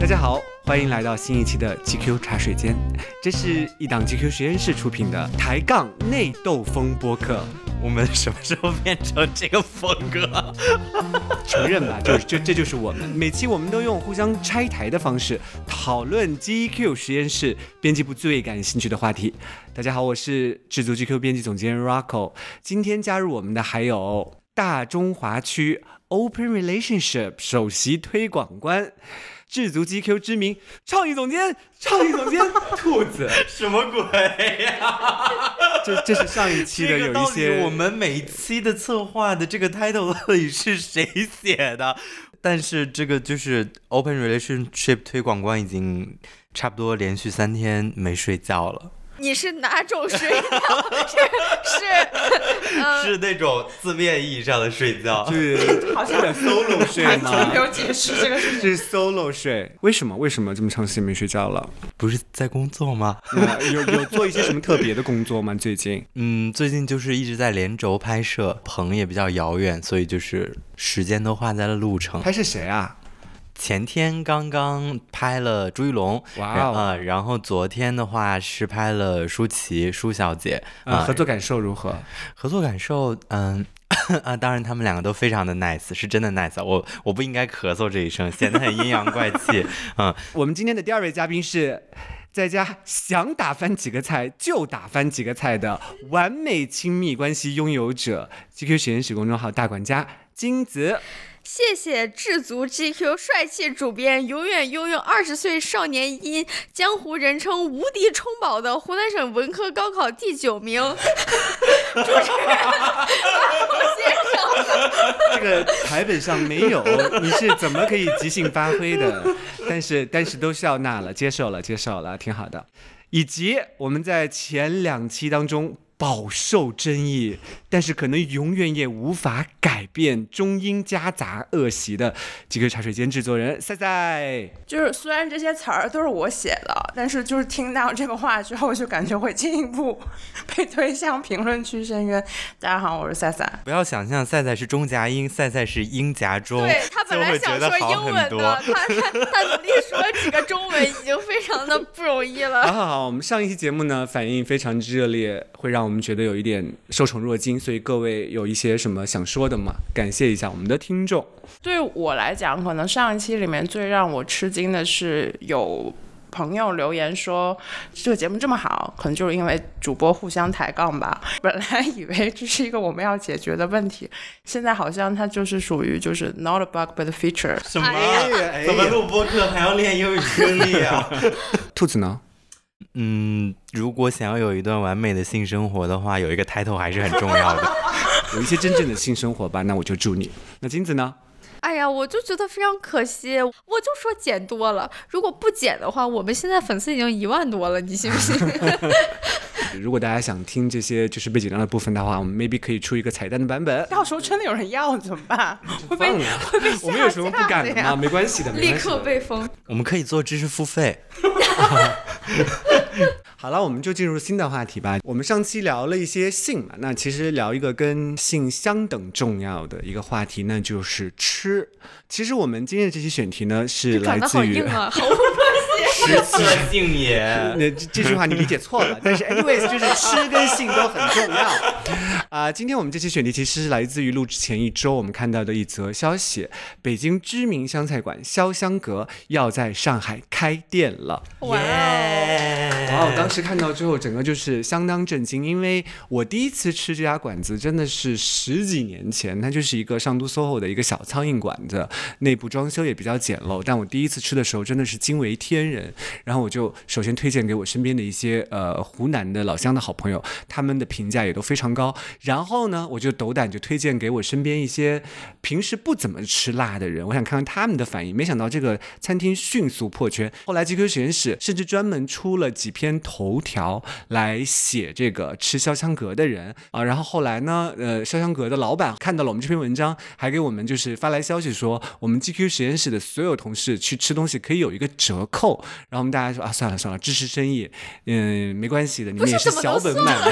大家好，欢迎来到新一期的 GQ 茶水间。这是一档 GQ 实验室出品的抬杠内斗风播客。我们什么时候变成这个风格？承认吧，就就这这就是我们。每期我们都用互相拆台的方式讨论 GQ 实验室编辑部最感兴趣的话题。大家好，我是制作 GQ 编辑总监 Rocco。今天加入我们的还有大中华区 Open Relationship 首席推广官。智足 GQ 知名创意总监，创意总监兔子，什么鬼呀？这这是上一期的有一些，我们每一期的策划的这个 title 到底是谁写的？但是这个就是 Open Relationship 推广官已经差不多连续三天没睡觉了。你是哪种睡觉？是是是那种字面意义上的睡觉，是 好像 solo 睡吗？没有解释这个是 solo 睡。为什么？为什么这么长时间没睡觉了？不是在工作吗？有有做一些什么特别的工作吗？最近？嗯，最近就是一直在连轴拍摄，棚也比较遥远，所以就是时间都花在了路程。拍摄谁啊？前天刚刚拍了朱一龙，哇哦，然后昨天的话是拍了舒淇舒小姐，啊，合作感受如何？合作感受，嗯，啊，当然他们两个都非常的 nice，是真的 nice，我我不应该咳嗽这一声，显得很阴阳怪气，嗯，我们今天的第二位嘉宾是在家想打翻几个菜就打翻几个菜的完美亲密关系拥有者，GQ 实验室公众号大管家金子。谢谢智足 GQ 帅气主编，永远拥有二十岁少年音，江湖人称无敌充宝的湖南省文科高考第九名，主持人先生。这个台本上没有，你是怎么可以即兴发挥的？但是但是都笑纳了，接受了，接受了，挺好的。以及我们在前两期当中。饱受争议，但是可能永远也无法改变中英夹杂恶习的几个茶水间制作人赛赛。就是虽然这些词儿都是我写的，但是就是听到这个话之后，就感觉会进一步被推向评论区深渊。大家好，我是赛赛。不要想象赛赛是中夹英，赛赛是英夹中，对他本来想说英文的，他他他努力说几个中文已经非常的不容易了。好好好，我们上一期节目呢反应非常之热烈，会让我们觉得有一点受宠若惊，所以各位有一些什么想说的吗？感谢一下我们的听众。对我来讲，可能上一期里面最让我吃惊的是，有朋友留言说这个节目这么好，可能就是因为主播互相抬杠吧。本来以为这是一个我们要解决的问题，现在好像它就是属于就是 not a bug but a feature。什么？怎么录播课还要练英语听力啊？兔子呢？嗯，如果想要有一段完美的性生活的话，有一个 title 还是很重要的。有一些真正的性生活吧，那我就祝你。那金子呢？哎呀，我就觉得非常可惜，我就说减多了。如果不减的话，我们现在粉丝已经一万多了，你信不信？如果大家想听这些就是被剪掉的部分的话，我们 maybe 可以出一个彩蛋的版本。到时候真的有人要怎么办？会被会被 我们有什么不敢的吗？没关系的，立刻被封。我们可以做知识付费。好了，我们就进入新的话题吧。我们上期聊了一些性嘛，那其实聊一个跟性相等重要的一个话题，那就是吃。其实我们今天的这期选题呢，是来自于。食色性也，那这句话你理解错了。但是，anyways，就是吃跟性都很重要啊。今天我们这期选题其实是来自于录制前一周我们看到的一则消息：北京知名湘菜馆潇湘阁要在上海开店了。哇！哇！我当时看到之后，整个就是相当震惊，因为我第一次吃这家馆子真的是十几年前，它就是一个上都 SOHO 的一个小苍蝇馆子，内部装修也比较简陋。但我第一次吃的时候，真的是惊为天人。然后我就首先推荐给我身边的一些呃湖南的老乡的好朋友，他们的评价也都非常高。然后呢，我就斗胆就推荐给我身边一些平时不怎么吃辣的人，我想看看他们的反应。没想到这个餐厅迅速破圈。后来 GQ 实验室甚至专门出了几篇头条来写这个吃潇湘阁的人啊。然后后来呢，呃，潇湘阁的老板看到了我们这篇文章，还给我们就是发来消息说，我们 GQ 实验室的所有同事去吃东西可以有一个折扣。然后我们大家说啊，算了算了，支持生意，嗯，没关系的，你们也不是小本买卖。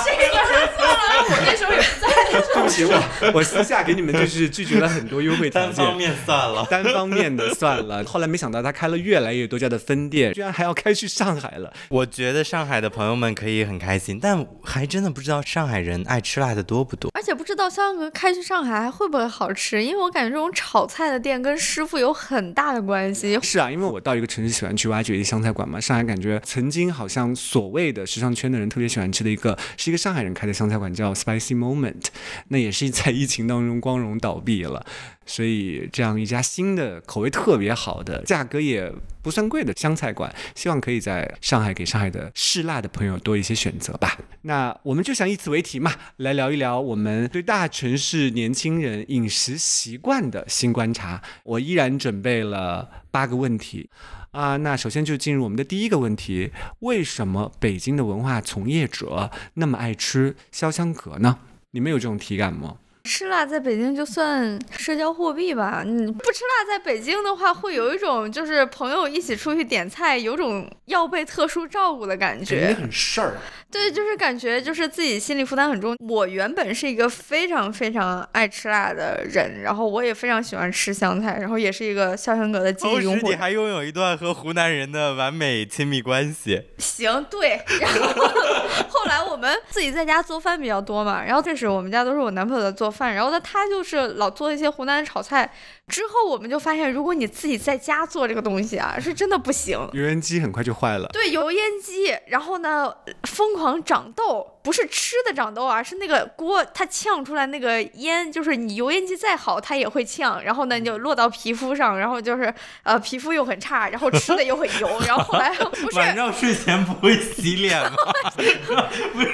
算了？我那时候也在。对不起，我我私下给你们就是拒绝了很多优惠条件。单方面算了。单方面的算了，后来没想到他开了越来越多家的分店，居然还要开去上海了。我觉得上海的朋友们可以很开心，但还真的不知道上海人爱吃辣的多不多。而且不知道肖像阁开去上海还会不会好吃，因为我感觉这种炒菜的店跟师傅有很大的关系。是啊，因为我到一个城市喜欢去挖掘一些湘菜馆嘛。上海感觉曾经好像所谓的时尚圈的人特别喜欢吃的一个，是一个上海人开的湘菜馆，叫 Spicy Moment。那也是在疫情当中光荣倒闭了。所以这样一家新的口味特别好的、价格也不算贵的湘菜馆，希望可以在上海给上海的嗜辣的朋友多一些选择吧。那我们就想以此为题嘛，来聊一聊我们对大城市年轻人饮食习惯的新观察。我依然准备了八个问题。啊，那首先就进入我们的第一个问题：为什么北京的文化从业者那么爱吃潇湘阁呢？你们有这种体感吗？吃辣在北京就算社交货币吧，你不吃辣在北京的话，会有一种就是朋友一起出去点菜，有种要被特殊照顾的感觉。很事儿。对，就是感觉就是自己心理负担很重。我原本是一个非常非常爱吃辣的人，然后我也非常喜欢吃湘菜，然后也是一个肖申阁的记忆拥护同时，你。还拥有一段和湖南人的完美亲密关系。行，对。然后 后来我们自己在家做饭比较多嘛，然后这时我们家都是我男朋友在做饭，然后他他就是老做一些湖南炒菜。之后我们就发现，如果你自己在家做这个东西啊，是真的不行。油烟机很快就坏了。对，油烟机，然后呢，疯狂长痘，不是吃的长痘啊，是那个锅它呛出来那个烟，就是你油烟机再好，它也会呛，然后呢，你就落到皮肤上，然后就是呃皮肤又很差，然后吃的又很油，然后后来 不是晚上睡前不会洗脸吗？不是，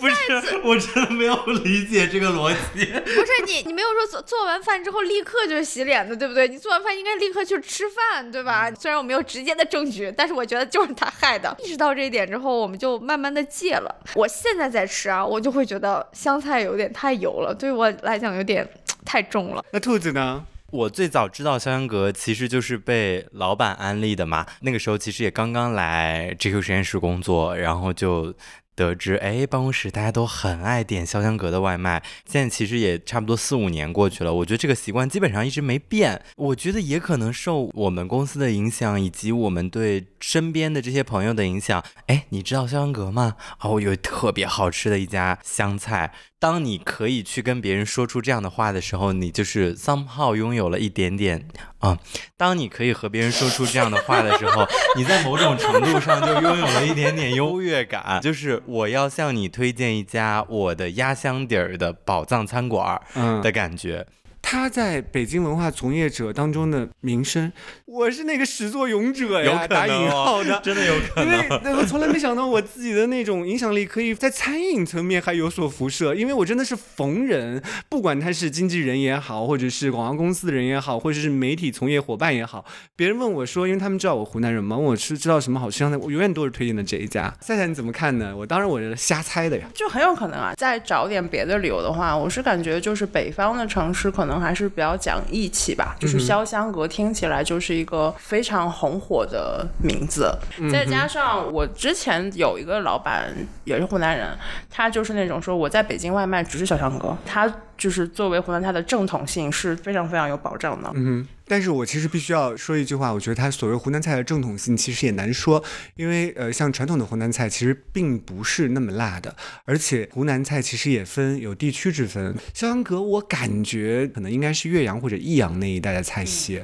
不是，我真的没有理解这个逻辑。不是你，你没有说做做完饭之后立刻就洗脸的，对不对？你做完饭应该立刻去吃饭，对吧？虽然我没有直接的证据，但是我觉得就是他害的。意识到这一点之后，我们就慢慢的戒了。我现在在吃啊，我就会觉得香菜有点太油了，对我来讲有点 太重了。那兔子呢？我最早知道肖香阁其实就是被老板安利的嘛，那个时候其实也刚刚来 GQ 实验室工作，然后就。得知，哎，办公室大家都很爱点潇湘阁的外卖。现在其实也差不多四五年过去了，我觉得这个习惯基本上一直没变。我觉得也可能受我们公司的影响，以及我们对身边的这些朋友的影响。哎，你知道潇湘阁吗？哦、我有特别好吃的一家湘菜。当你可以去跟别人说出这样的话的时候，你就是 somehow 拥有了一点点啊。当你可以和别人说出这样的话的时候，你在某种程度上就拥有了一点点优越感。就是我要向你推荐一家我的压箱底儿的宝藏餐馆儿的感觉。他在北京文化从业者当中的名声，我是那个始作俑者呀，有可打引号的。真的有可因为能。对我从来没想到我自己的那种影响力可以在餐饮层面还有所辐射，因为我真的是逢人，不管他是经纪人也好，或者是广告公司的人也好，或者是媒体从业伙伴也好，别人问我说，因为他们知道我湖南人嘛，问我吃知道什么好吃的，我永远都是推荐的这一家。赛赛你怎么看呢？我当然我是瞎猜的呀。就很有可能啊。再找点别的理由的话，我是感觉就是北方的城市可能还是比较讲义气吧。就是潇湘阁听起来就是一个非常红火的名字，再加上我之前有一个老板也是湖南人，他就是那种说我在北京外卖只是潇湘阁，他就是作为湖南菜的正统性是非常非常有保障的。嗯，但是我其实必须要说一句话，我觉得它所谓湖南菜的正统性其实也难说，因为呃，像传统的湖南菜其实并不是那么辣的，而且湖南菜其实也分有地区之分。肖阳阁我感觉可能应该是岳阳或者益阳那一带的菜系。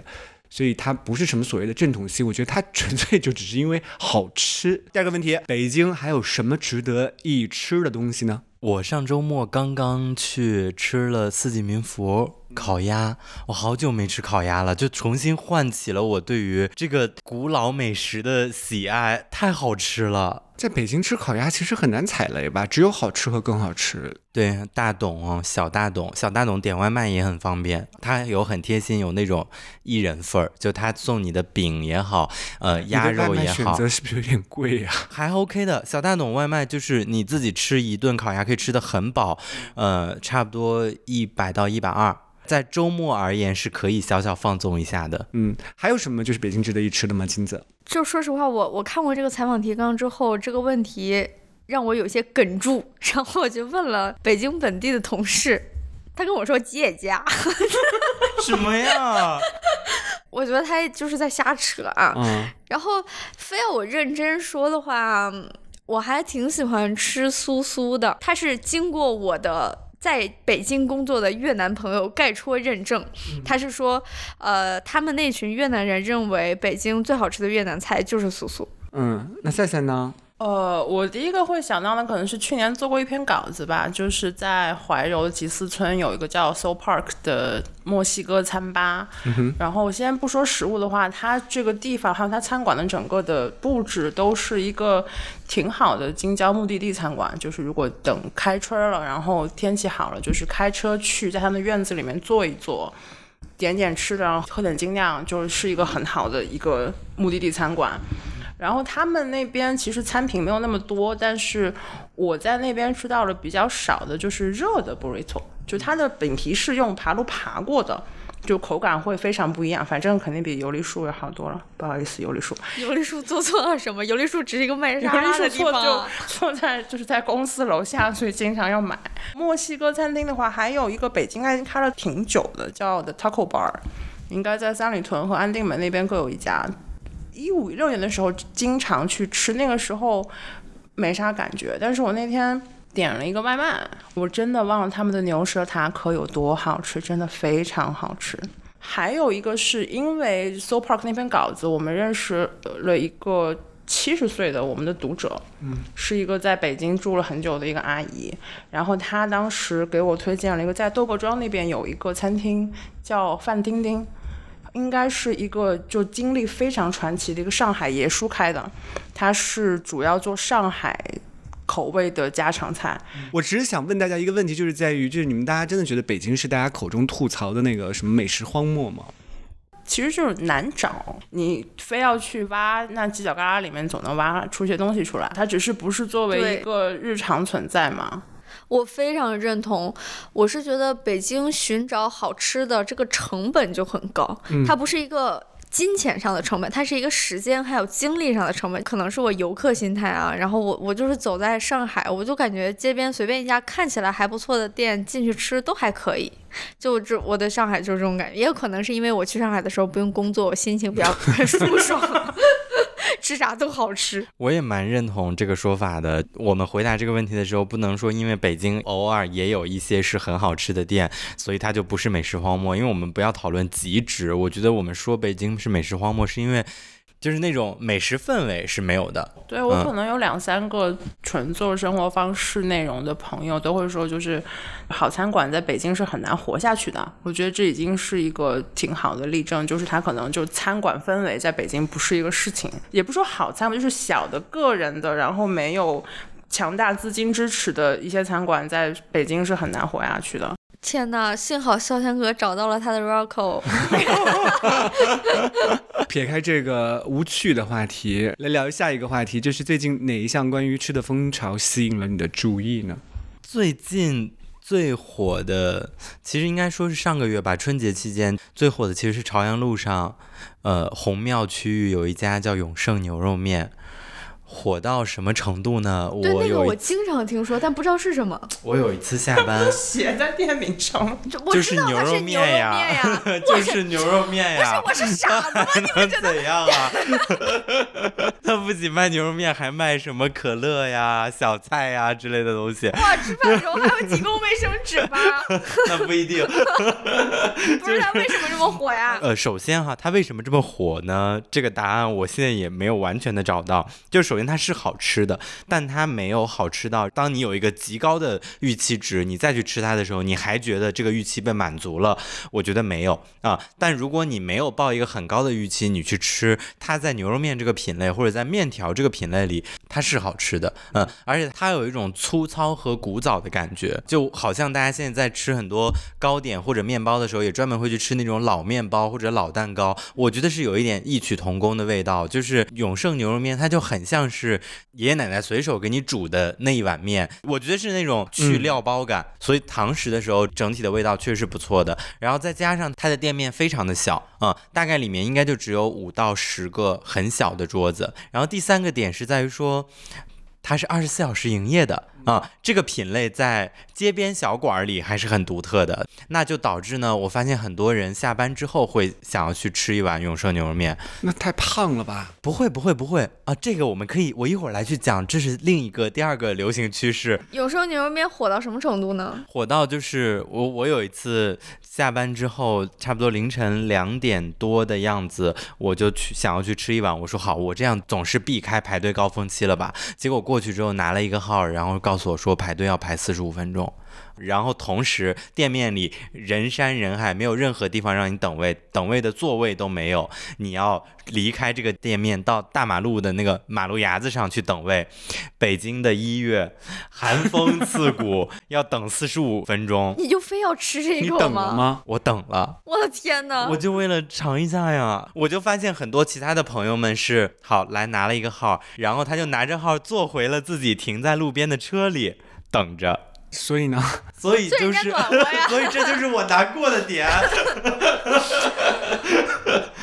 所以它不是什么所谓的正统性，我觉得它纯粹就只是因为好吃。第二个问题，北京还有什么值得一吃的东西呢？我上周末刚刚去吃了四季民福烤鸭，我好久没吃烤鸭了，就重新唤起了我对于这个古老美食的喜爱，太好吃了。在北京吃烤鸭其实很难踩雷吧，只有好吃和更好吃。对，大董哦，小大董，小大董点外卖也很方便，他有很贴心，有那种一人份儿，就他送你的饼也好，呃，鸭肉也好，选择是不是有点贵呀、还 OK 的。小大董外卖就是你自己吃一顿烤鸭可以吃的很饱，呃，差不多一百到一百二。在周末而言是可以小小放纵一下的。嗯，还有什么就是北京值得一吃的吗？金子？就说实话，我我看过这个采访提纲之后，这个问题让我有些哽住，然后我就问了北京本地的同事，他跟我说吉野家，什么呀？我觉得他就是在瞎扯啊。嗯，然后非要我认真说的话，我还挺喜欢吃苏苏的，它是经过我的。在北京工作的越南朋友盖戳认证，他是说，呃，他们那群越南人认为北京最好吃的越南菜就是素素。嗯，那赛赛呢？呃，我第一个会想到的可能是去年做过一篇稿子吧，就是在怀柔吉思村有一个叫 Soul Park 的墨西哥餐吧。然后先不说食物的话，它这个地方还有它餐馆的整个的布置都是一个挺好的京郊目的地餐馆。就是如果等开春了，然后天气好了，就是开车去在他们院子里面坐一坐，点点吃的，然后喝点精酿，就是一个很好的一个目的地餐馆。然后他们那边其实餐品没有那么多，但是我在那边吃到了比较少的，就是热的 burrito，就它的饼皮是用爬炉爬过的，就口感会非常不一样，反正肯定比油梨树要好多了。不好意思，油梨树，油梨树做错了什么？油梨树只是一个卖沙的地错就。错在就是在公司楼下，所以经常要买。墨西哥餐厅的话，还有一个北京已经开了挺久的，叫 The Taco Bar，应该在三里屯和安定门那边各有一家。一五一六年的时候经常去吃，那个时候没啥感觉，但是我那天点了一个外卖，我真的忘了他们的牛舌塔可有多好吃，真的非常好吃。还有一个是因为 So Park 那篇稿子，我们认识了一个七十岁的我们的读者，嗯，是一个在北京住了很久的一个阿姨，然后她当时给我推荐了一个在窦各庄那边有一个餐厅叫范丁丁。应该是一个就经历非常传奇的一个上海爷叔开的，他是主要做上海口味的家常菜。我只是想问大家一个问题，就是在于，就是你们大家真的觉得北京是大家口中吐槽的那个什么美食荒漠吗？其实就是难找，你非要去挖那犄角旮旯里面，总能挖出些东西出来。它只是不是作为一个日常存在嘛？我非常认同，我是觉得北京寻找好吃的这个成本就很高，它不是一个。金钱上的成本，它是一个时间还有精力上的成本，可能是我游客心态啊。然后我我就是走在上海，我就感觉街边随便一家看起来还不错的店进去吃都还可以。就这我对上海就是这种感觉，也有可能是因为我去上海的时候不用工作，我心情比较 舒爽，吃啥都好吃。我也蛮认同这个说法的。我们回答这个问题的时候，不能说因为北京偶尔也有一些是很好吃的店，所以它就不是美食荒漠。因为我们不要讨论极值。我觉得我们说北京是美食荒漠，是因为就是那种美食氛围是没有的。对我嗯可能有两三个纯做生活方式内容的朋友都会说，就是好餐馆在北京是很难活下去的。我觉得这已经是一个挺好的例证，就是它可能就餐馆氛围在北京不是一个事情，也不说好餐馆，就是小的个人的，然后没有强大资金支持的一些餐馆，在北京是很难活下去的。天呐，幸好潇天哥找到了他的 Rocco。撇开这个无趣的话题，来聊下一个话题，就是最近哪一项关于吃的风潮吸引了你的注意呢？最近最火的，其实应该说是上个月吧，春节期间最火的其实是朝阳路上，呃，红庙区域有一家叫永盛牛肉面。火到什么程度呢？对，那个我有我经常听说，但不知道是什么。我有一次下班，写在店名上。就是牛肉面呀，就是牛肉面呀。不是我是傻子吗？能怎样啊？他不仅卖牛肉面，还卖什么可乐呀、小菜呀之类的东西。哇，吃饭的时候还要提供卫生纸吧？那不一定。不知道为什么这么火呀？呃，首先哈，他为什么这么火呢？这个答案我现在也没有完全的找到。就首先它是好吃的，但它没有好吃到当你有一个极高的预期值，你再去吃它的时候，你还觉得这个预期被满足了。我觉得没有啊。但如果你没有抱一个很高的预期，你去吃它在牛肉面这个品类或者在面条这个品类里，它是好吃的。嗯，而且它有一种粗糙和古早的感觉，就好像大家现在在吃很多糕点或者面包的时候，也专门会去吃那种老面包或者老蛋糕。我觉得是有一点异曲同工的味道，就是永盛牛肉面，它就很像像是爷爷奶奶随手给你煮的那一碗面，我觉得是那种去料包感，所以堂食的时候整体的味道确实不错的。然后再加上它的店面非常的小啊、大概里面应该就只有五到十个很小的桌子。然后第三个点是在于说。它是二十四小时营业的啊，这个品类在街边小馆儿里还是很独特的，那就导致呢，我发现很多人下班之后会想要去吃一碗永盛牛肉面。那太胖了吧？不会，不会，不会啊，这个我们可以，我一会儿来去讲，这是另一个第二个流行趋势，永盛牛肉面火到什么程度呢？火到就是我我有一次下班之后，差不多凌晨两点多的样子，我就去想要去吃一碗，我说好，我这样总是避开排队高峰期了吧？结果过去之后拿了一个号，然后告所说排队要排四十五分钟。然后同时，店面里人山人海，没有任何地方让你等位，等位的座位都没有。你要离开这个店面，到大马路的那个马路牙子上去等位。北京的一月，寒风刺骨，要等四十五分钟。你就非要吃这一口吗？等了吗？我等了，我的天哪！我就为了尝一下呀。我就发现很多其他的朋友们是好来拿了一个号，然后他就拿着号坐回了自己停在路边的车里等着。所以呢，所以就是，所以这就是我难过的点。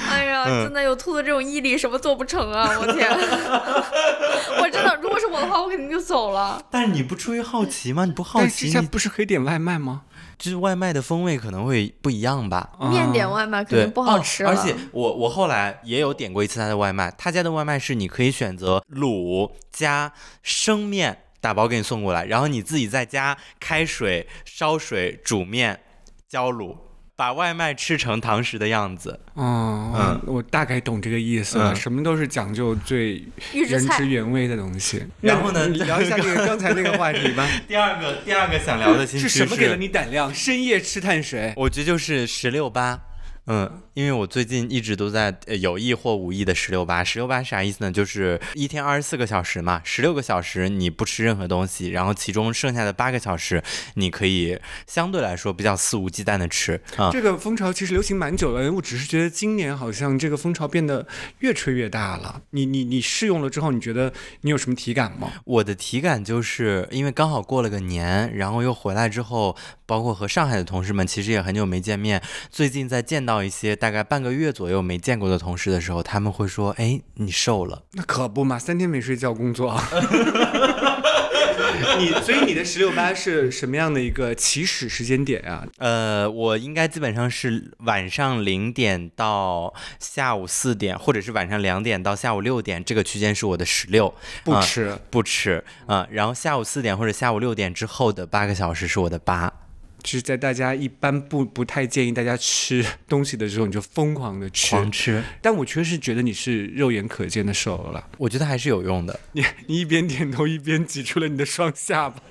哎呀，嗯真的有兔子这种毅力，什么做不成啊！我天，我真的，如果是我的话，我肯定就走了。但是你不出于好奇吗？你不好奇，你是现在不是可以点外卖吗？就是外卖的风味可能会不一样吧？面点啊外卖肯对，定不好吃而且我我后来也有点过一次他的外卖，他家的外卖是你可以选择卤加生面打包给你送过来，然后你自己在家开水烧水煮面浇卤，把外卖吃成堂食的样子。哦，嗯我大概懂这个意思了。嗯什么都是讲究最原汁原味的东西。然后呢聊一下这个刚才那个话题吧。第二个第二个想聊的新是趋什么给了你胆量？深夜吃碳水？我觉得就是十六八。嗯，因为我最近一直都在呃有意或无意的十六八。十六八啥意思呢？就是一天二十四个小时嘛，十六个小时你不吃任何东西，然后其中剩下的八个小时你可以相对来说比较肆无忌惮的吃啊。这个风潮其实流行蛮久了，我只是觉得今年好像这个风潮变得越吹越大了。你你你试用了之后，你觉得你有什么体感吗？我的体感就是因为刚好过了个年，然后又回来之后，包括和上海的同事们其实也很久没见面。最近在见到一些大概半个月左右没见过的同事的时候，他们会说：“哎，你瘦了。”那可不嘛，三天没睡觉工作。你所以你的十六八是什么样的一个起始时间点啊？呃，我应该基本上是晚上零点到下午四点，或者是晚上两点到下午六点，这个区间是我的十六，啊不吃，不吃啊、然后下午四点或者下午六点之后的八个小时是我的八。就是在大家一般不不太建议大家吃 东西的时候，你就疯狂的吃。狂吃，但我确实觉得你是肉眼可见的瘦了。我觉得还是有用的。你你一边点头一边挤出了你的双下巴。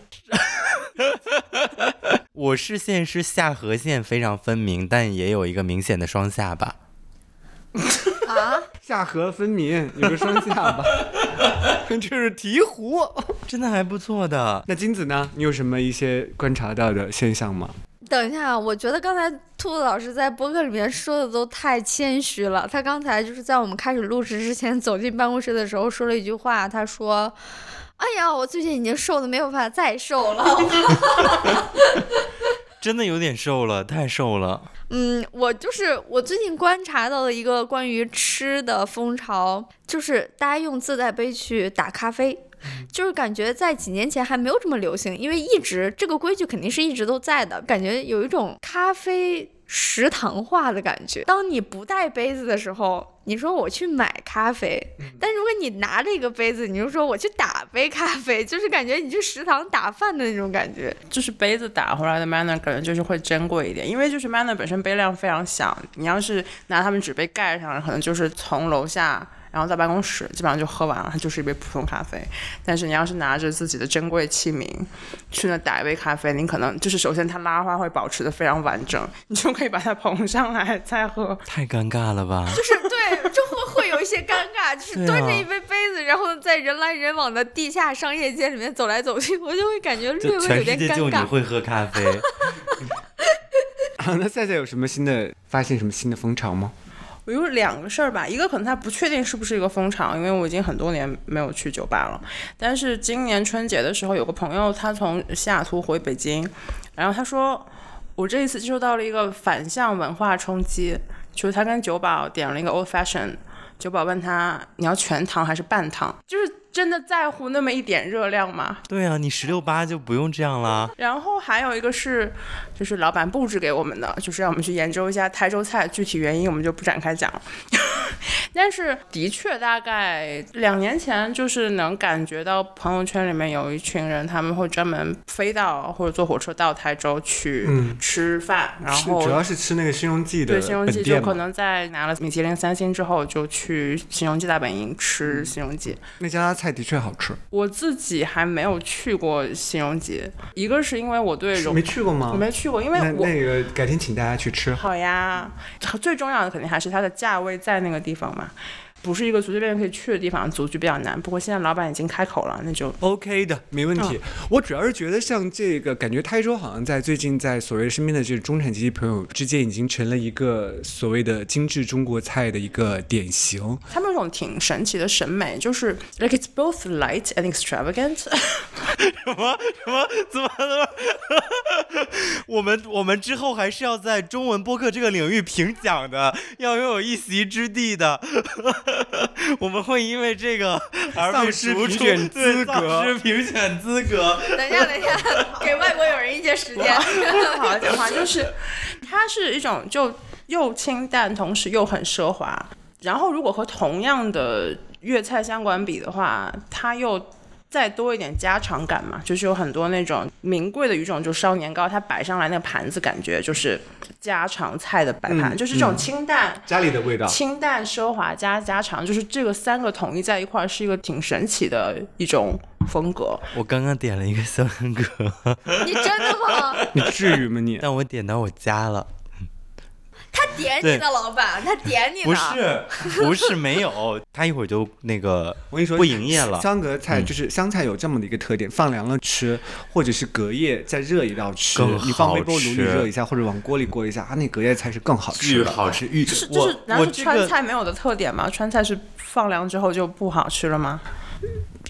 我视线是下颌线非常分明，但也有一个明显的双下巴。啊，下颌分明，有个双下巴，这是醍醐。真的还不错的。那金子呢？你有什么一些观察到的现象吗？等一下，我觉得刚才兔子老师在播客里面说的都太谦虚了。他刚才就是在我们开始录制之前走进办公室的时候说了一句话，他说：“哎呀，我最近已经瘦的没有办法再瘦了。真的有点瘦了，太瘦了。”嗯，我就是我最近观察到的一个关于吃的风潮，就是大家用自带杯去打咖啡。就是感觉在几年前还没有这么流行，因为一直这个规矩肯定是一直都在的，感觉有一种咖啡食堂化的感觉。当你不带杯子的时候，你说我去买咖啡，但如果你拿着一个杯子，你就说我去打杯咖啡，就是感觉你去食堂打饭的那种感觉。就是杯子打回来的 manner 可能就是会珍贵一点，因为就是 manner 本身杯量非常小，你要是拿他们纸杯盖上，可能就是从楼下。然后在办公室基本上就喝完了，它就是一杯普通咖啡。但是你要是拿着自己的珍贵器皿去那打一杯咖啡，你可能就是首先它拉花会保持的非常完整，你就可以把它捧上来再喝。太尴尬了吧？就是对，就会会有一些尴尬，就是端着一杯杯子，然后在人来人往的地下商业街里面走来走去，我就会感觉略微有点尴尬。界就你会喝咖啡。啊，那赛赛有什么新的发现？什么新的风潮吗？我有两个事儿吧，一个可能他不确定是不是一个风场，因为我已经很多年没有去酒吧了。但是今年春节的时候，有个朋友他从西雅图回北京，然后他说我这一次接受到了一个反向文化冲击，就是他跟酒保点了一个 old fashion，酒保问他你要全糖还是半糖，就是真的在乎那么一点热量吗？对啊，你十六八就不用这样啦。然后还有一个是，就是老板布置给我们的，就是让我们去研究一下台州菜，具体原因我们就不展开讲了。但是的确，大概两年前，就是能感觉到朋友圈里面有一群人，他们会专门飞到或者坐火车到台州去嗯吃饭，然后主要是吃那个新荣记的对新荣记就可能在拿了米其林三星之后，就去新荣记大本营吃新荣记。那家菜的确好吃，我自己还没有去过新荣记，一个是因为我对荣没去过吗？我没去过，因为那我那个改天请大家去吃。好呀，最重要的肯定还是它的价位在那个地方嘛，不是一个随随便便可以去的地方，组局比较难。不过现在老板已经开口了，那就 OK 的，没问题。我主要是觉得像这个，感觉台州好像在最近在所谓身边的这个中产阶级朋友之间，已经成了一个所谓的精致中国菜的一个典型。他们有种挺神奇的审美，就是 like it's both light and extravagant。什么什么怎么怎么？我们我们之后还是要在中文播客这个领域评奖的，要拥有一席之地的。我们会因为这个 而被丧失逐出评选对资格丧失评选资格。等一下，等一下，给外国友人一些时间。好好讲话，就是它是一种就又清淡，同时又很奢华。然后如果和同样的粤菜相馆比的话，它又再多一点家常感嘛，就是有很多那种名贵的鱼种，就烧年糕，它摆上来那个盘子，感觉就是家常菜的摆盘，嗯就是这种清淡。家里的味道，清淡奢华加家常，就是这个三个统一在一块儿，是一个挺神奇的一种风格。我刚刚点了一个香格，你真的吗？你至于吗你？但我点到我家了。他点你的老板，他点你的。不是，不是没有，他一会儿就那个我跟你说，不营业了。香格菜就是香菜有这么的一个特点，放凉了吃，或者是隔夜再热一道吃更。你放微波炉里热一下，或者往锅里过一下，它那隔夜菜是更好吃的。巨好吃，玉是就是难道是川菜没有的特点吗？川菜是放凉之后就不好吃了吗？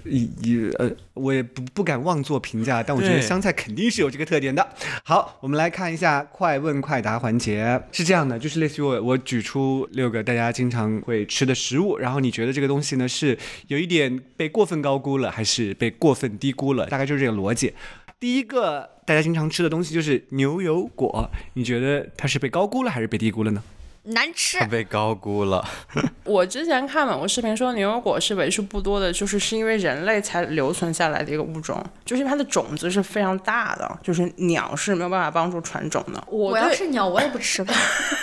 一一呃，我也不不敢妄作评价，但我觉得对香菜肯定是有这个特点的。好，我们来看一下快问快答环节，是这样的，就是类似于我我举出六个大家经常会吃的食物，然后你觉得这个东西呢是有一点被过分高估了，还是被过分低估了？大概就是这个逻辑。第一个大家经常吃的东西就是牛油果，你觉得它是被高估了还是被低估了呢？难吃它。被高估了。我之前看网络视频说牛油果是为数不多的，就是是因为人类才留存下来的一个物种，就是因为它的种子是非常大的，就是鸟是没有办法帮助传种的。我我要是鸟，我也不吃吧。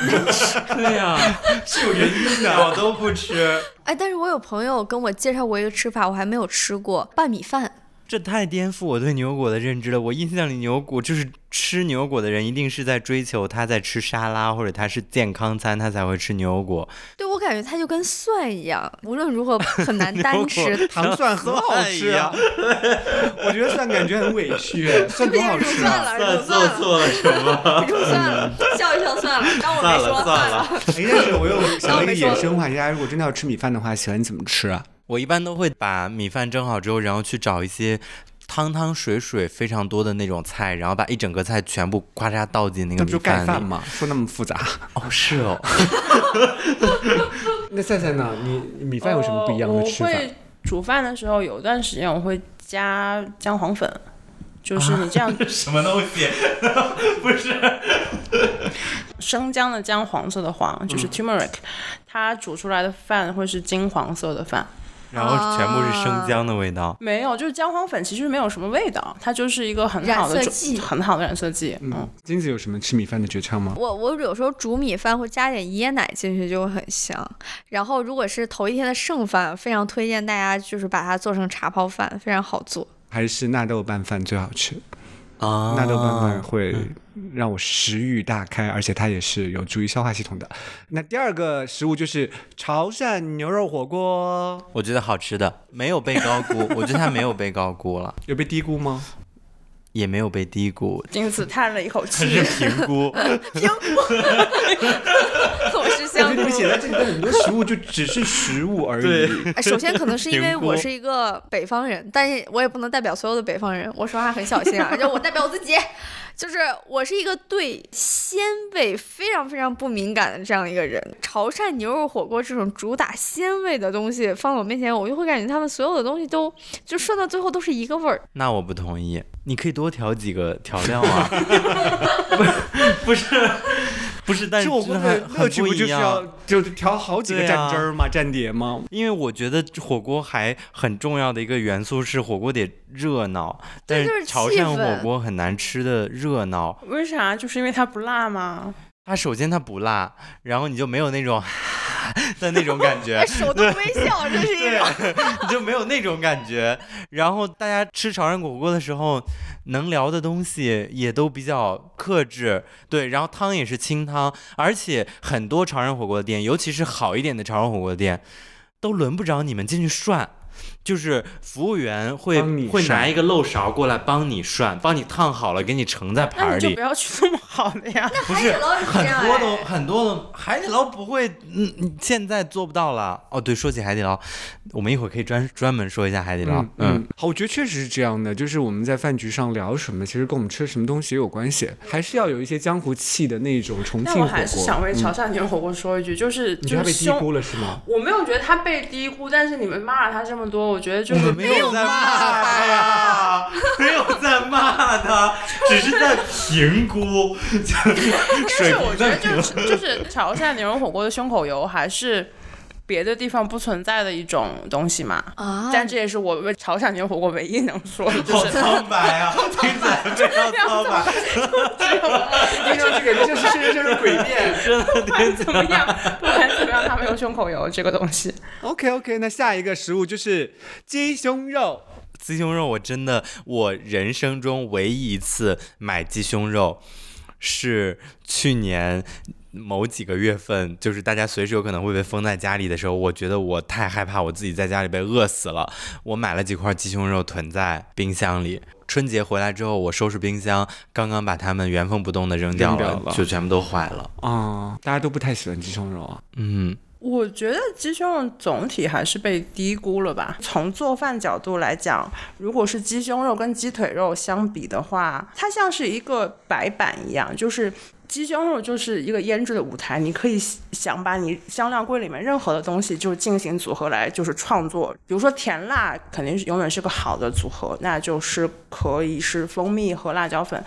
对呀、是有原因的，我都不吃。哎，但是我有朋友跟我介绍过一个吃法，我还没有吃过拌米饭。这太颠覆我对牛油果的认知了。我印象里牛油果就是吃牛油果的人，一定是在追求他在吃沙拉或者他是健康餐，他才会吃牛油果。对我感觉它就跟蒜一样，无论如何很难 单吃。糖蒜很好吃啊，我觉得蒜感觉很委屈，蒜多好吃啊！算了，算了，错了什么？入算了，笑一笑算了，当我没说，算了算了了。哎，但是我又想了一个衍生话，大家如果真的要吃米饭的话，喜欢怎么吃啊？我一般都会把米饭蒸好之后，然后去找一些汤汤水水非常多的那种菜，然后把一整个菜全部咔嚓倒进那个米那不就盖饭里。饭吗？说那么复杂。哦，是哦，那赛赛呢？你米饭有什么不一样的吃法？呃我会煮饭的时候有段时间我会加姜黄粉，就是你这样 什么东西？不是，生姜的姜，黄色的黄，就是 turmeric，、它煮出来的饭会是金黄色的饭。然后全部是生姜的味道。没有，就是姜黄粉其实没有什么味道，它就是一个很好的染色剂很好的染色剂。嗯，嗯，金子有什么吃米饭的诀窍吗？我我有时候煮米饭会加点椰奶进去，就会很香。然后如果是头一天的剩饭，非常推荐大家就是把它做成茶泡饭，非常好做。还是纳豆拌饭最好吃？啊纳豆拌饭会让我食欲大开，而且它也是有助于消化系统的。那第二个食物就是潮汕牛肉火锅，我觉得好吃的，没有被高估，我觉得它没有被高估了，有被低估吗？也没有被低估，因此叹了一口它气是。评估。评估，总是我觉香菇得你。写在这里的很多食物就只是食物而已。首先可能是因为 我是一个北方人，但是我也不能代表所有的北方人，我说话很小心啊，就我代表我自己，就是我是一个对鲜味非常非常不敏感的这样一个人。潮汕牛肉火锅这种主打鲜味的东西放在我面前，我就会感觉他们所有的东西都就涮到最后都是一个味儿。那我不同意，你可以多调几个调料啊。不是，不是，但是吃火锅真很的乐趣很不一样就是要就调好几个蘸汁儿吗？蘸碟吗？因为我觉得火锅还很重要的一个元素是火锅得热闹，但是潮汕火锅很难吃的热闹。为啥？就是因为它不辣吗？它首先它不辣，然后你就没有那种 的那种感觉，手动微笑，这是一种。你就没有那种感觉。然后大家吃潮汕火锅的时候，能聊的东西也都比较克制，对。然后汤也是清汤，而且很多潮汕火锅店，尤其是好一点的潮汕火锅店，都轮不着你们进去涮。就是服务员会帮你会拿一个漏勺过来帮你涮，帮你烫好了，给你盛在盘里那你就不。要去这么好的呀。不是海底捞是很这样多的哎很多的海底捞不会，嗯，嗯现在做不到了。哦，对，说起海底捞，我们一会儿可以专专门说一下海底捞。嗯嗯，好，我觉得确实是这样的，就是我们在饭局上聊什么，其实跟我们吃什么东西也有关系，还是要有一些江湖气的那种重庆火锅。但我还是想为潮嗯汕牛肉火锅说一句，就是你觉得被低估了是吗？我没有觉得他被低估，但是你们骂了他这么多，我觉得就是没有在骂他呀，没有在骂他，只是在评估，但是我觉得就是就是潮汕牛肉火锅的胸口油还是别的地方不存在的一种东西嘛。啊但这也是我为潮汕牛火锅唯一能说的，就好是苍白啊，听起来非常苍白，听上去感觉就是世界上的诡辩。真的听起来。怎么样？不管怎么样，他没有胸口油这个东西。OK OK，那下一个食物就是鸡胸肉。鸡胸肉，我真的，我人生中唯一一次买鸡胸肉，是去年某几个月份，就是大家随时有可能会被封在家里的时候，我觉得我太害怕我自己在家里被饿死了，我买了几块鸡胸肉囤在冰箱里。春节回来之后，我收拾冰箱，刚刚把它们原封不动的扔掉了，就全部都坏了。啊、大家都不太喜欢鸡胸肉啊。嗯，我觉得鸡胸肉总体还是被低估了吧。从做饭角度来讲，如果是鸡胸肉跟鸡腿肉相比的话，它像是一个白板一样，就是。鸡胸肉就是一个腌制的舞台，你可以想把你香料柜里面任何的东西就进行组合来，就是创作。比如说甜辣肯定是永远是个好的组合，那就是可以是蜂蜜和辣椒粉，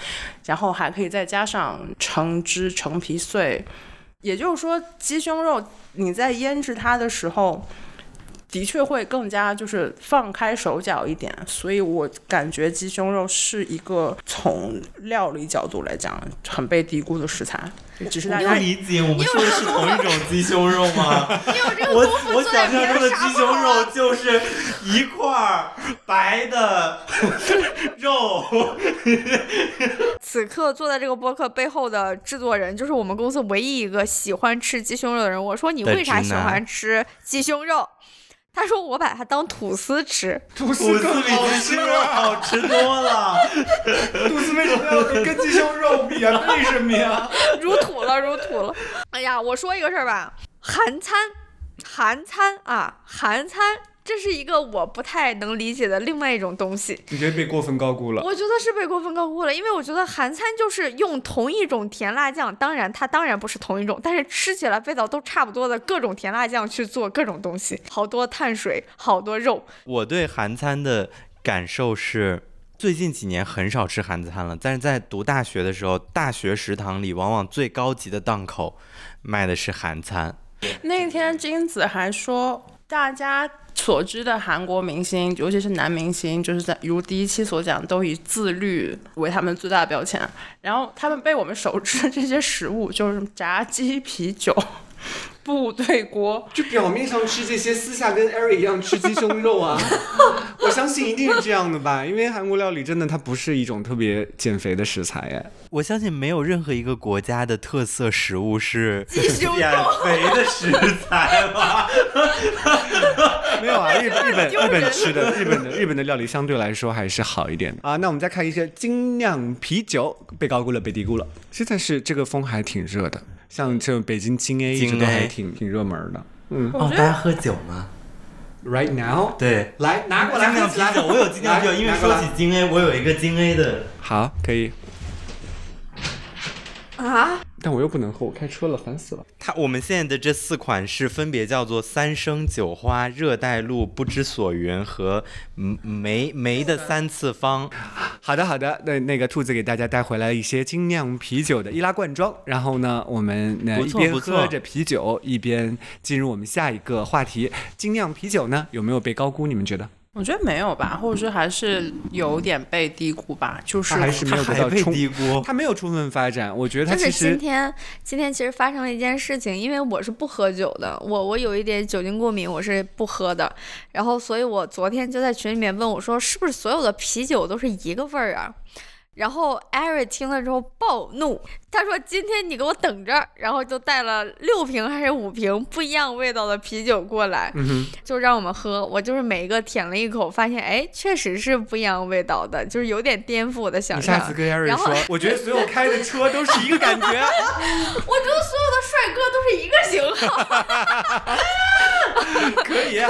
然后还可以再加上橙汁、橙皮碎，也就是说，鸡胸肉你在腌制它的时候，的确会更加就是放开手脚一点，所以我感觉鸡胸肉是一个从料理角度来讲很被低估的食材，只是大家理解，我们说的是同一种鸡胸肉吗？我我想象中的鸡胸肉就是一块儿白的 肉，此刻坐在这个播客背后的制作人，就是我们公司唯一一个喜欢吃鸡胸肉的人。我说你为啥喜欢吃鸡胸肉？他说我把它当吐司吃。吐吐司比鸡胸肉好吃多了。吐司为什么要跟鸡胸肉比啊？为什么呀？如土了，如土了。哎呀，我说一个事儿吧，韩餐，韩餐啊，韩餐，这是一个我不太能理解的另外一种东西。你觉得被过分高估了？我觉得是被过分高估了，因为我觉得韩餐就是用同一种甜辣酱，当然它当然不是同一种，但是吃起来味道都差不多的各种甜辣酱去做各种东西，好多碳水，好多肉。我对韩餐的感受是，最近几年很少吃韩餐了，但是在读大学的时候，大学食堂里往往最高级的档口卖的是韩餐。那天金子还说，大家所知的韩国明星，尤其是男明星，就是在如第一期所讲，都以自律为他们最大的标签。然后他们被我们熟知的这些食物，就是炸鸡、啤酒、部队锅，就表面上吃这些，私下跟 Eric 一样吃鸡胸肉啊。我相信一定是这样的吧，因为韩国料理真的它不是一种特别减肥的食材哎。我相信没有任何一个国家的特色食物是鸡胸 减肥的食材吧？没有啊，日日本日本吃的日本的日本的料理相对来说还是好一点的啊。那我们再看一些精酿啤酒，被高估了，被低估了。现在是这个风还挺热的，像这种北京金 A 一直都还挺挺热门的。嗯哦，大家喝酒吗？，Right now，对，来拿过来精酿喝起来啤酒，我有金酿啤酒，因为说起金 A，我有一个金 A 的。好，可以，啊，但我又不能喝，我开车了，烦死了。它我们现在的这四款是分别叫做三生酒花、热带露、不知所云和嗯梅梅的三次方。好的，好的，那那个兔子给大家带回来一些精酿啤酒的易拉罐装，然后呢，我们呢一边喝着啤酒，一边进入我们下一个话题。精酿啤酒呢有没有被高估？你们觉得？我觉得没有吧，或者说还是有点被低估吧，就是他还是没有被到充，低估。他没有充分发展。我觉得它就是其实今天，今天其实发生了一件事情，因为我是不喝酒的，我我有一点酒精过敏，我是不喝的。然后，所以我昨天就在群里面问我说，是不是所有的啤酒都是一个味儿啊？然后艾瑞听了之后暴怒，他说：“今天你给我等着！”然后就带了六瓶还是五瓶不一样味道的啤酒过来，就让我们喝。我就是每一个舔了一口，发现哎，确实是不一样味道的，就是有点颠覆我的想象。你下次跟艾瑞说，我觉得 所有开的车都是一个感觉。我觉得所有的帅哥都是一个型号。可以，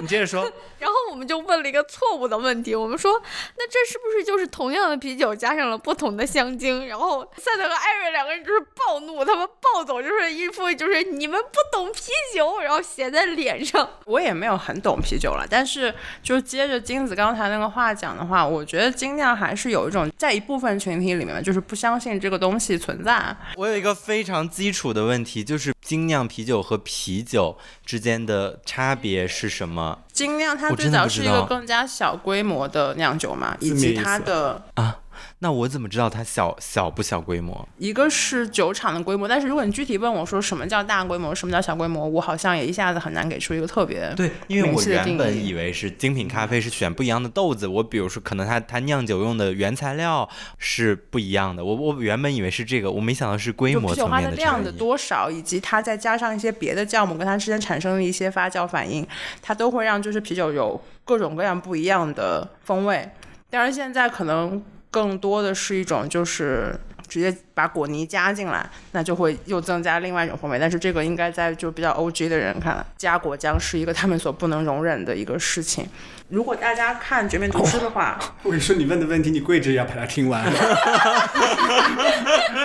你接着说。然后我们就问了一个错误的问题，我们说，那这是不是就是同样的啤酒加上了不同的香精？然后赛特和艾瑞两个人就是暴怒，他们暴走，就是一副就是你们不懂啤酒，然后写在脸上。我也没有很懂啤酒了，但是就接着金子刚才那个话讲的话，我觉得精酿还是有一种在一部分群体里面，就是不相信这个东西存在。我有一个非常基础的问题，就是精酿啤酒和啤酒之间的差别是什么精酿它最早是一个更加小规模的酿酒嘛，以及它的啊？那我怎么知道它小小不小规模？一个是酒厂的规模，但是如果你具体问我说什么叫大规模，什么叫小规模，我好像也一下子很难给出一个特别对，因为我原本以为是精品咖啡是选不一样的豆子，我比如说可能它它酿酒用的原材料是不一样的，我我原本以为是这个，我没想到是规模层面花的量的。多少，以及它再加上一些别的酵母跟它之间产生的一些发酵反应，它都会让就是啤酒有各种各样不一样的风味。但是，现在可能更多的是一种就是直接把果泥加进来，那就会又增加另外一种风味。但是这个应该在就比较 O G 的人看来，加果浆是一个他们所不能容忍的一个事情。如果大家看《绝命毒师》的话，我跟你说，你问的问题，你跪着也要把它听完。你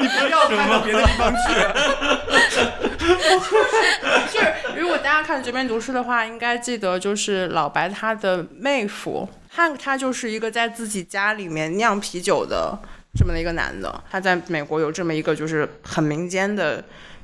不要看到别的地方去。就是如果大家看《绝命毒师》的话，应该记得就是老白他的妹夫，他他就是一个在自己家里面酿啤酒的这么的一个男的，他在美国有这么一个就是很民间的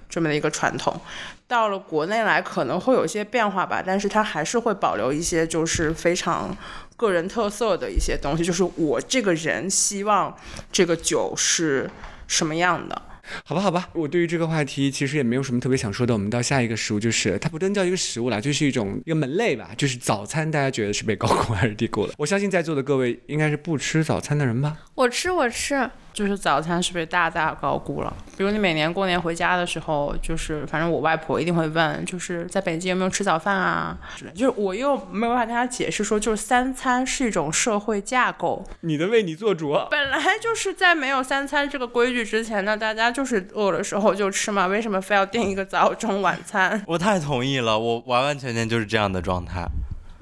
这么的一个传统。到了国内来可能会有一些变化吧，但是他还是会保留一些就是非常个人特色的一些东西，就是我这个人希望这个酒是什么样的。好吧，好吧，我对于这个话题其实也没有什么特别想说的。我们到下一个食物，就是它不能叫一个食物啦，就是一种一个门类吧。就是早餐，大家觉得是被高估还是低估了？我相信在座的各位应该是不吃早餐的人吧？我吃，我吃。就是早餐是被大大高估了。比如你每年过年回家的时候，就是反正我外婆一定会问，就是在北京有没有吃早饭啊？就是我又没有办法跟她解释说，就是三餐是一种社会架构，你的为你做主。本来就是在没有三餐这个规矩之前呢，大家就是饿的时候就吃嘛，为什么非要定一个早中晚餐？我太同意了，我完完全全就是这样的状态。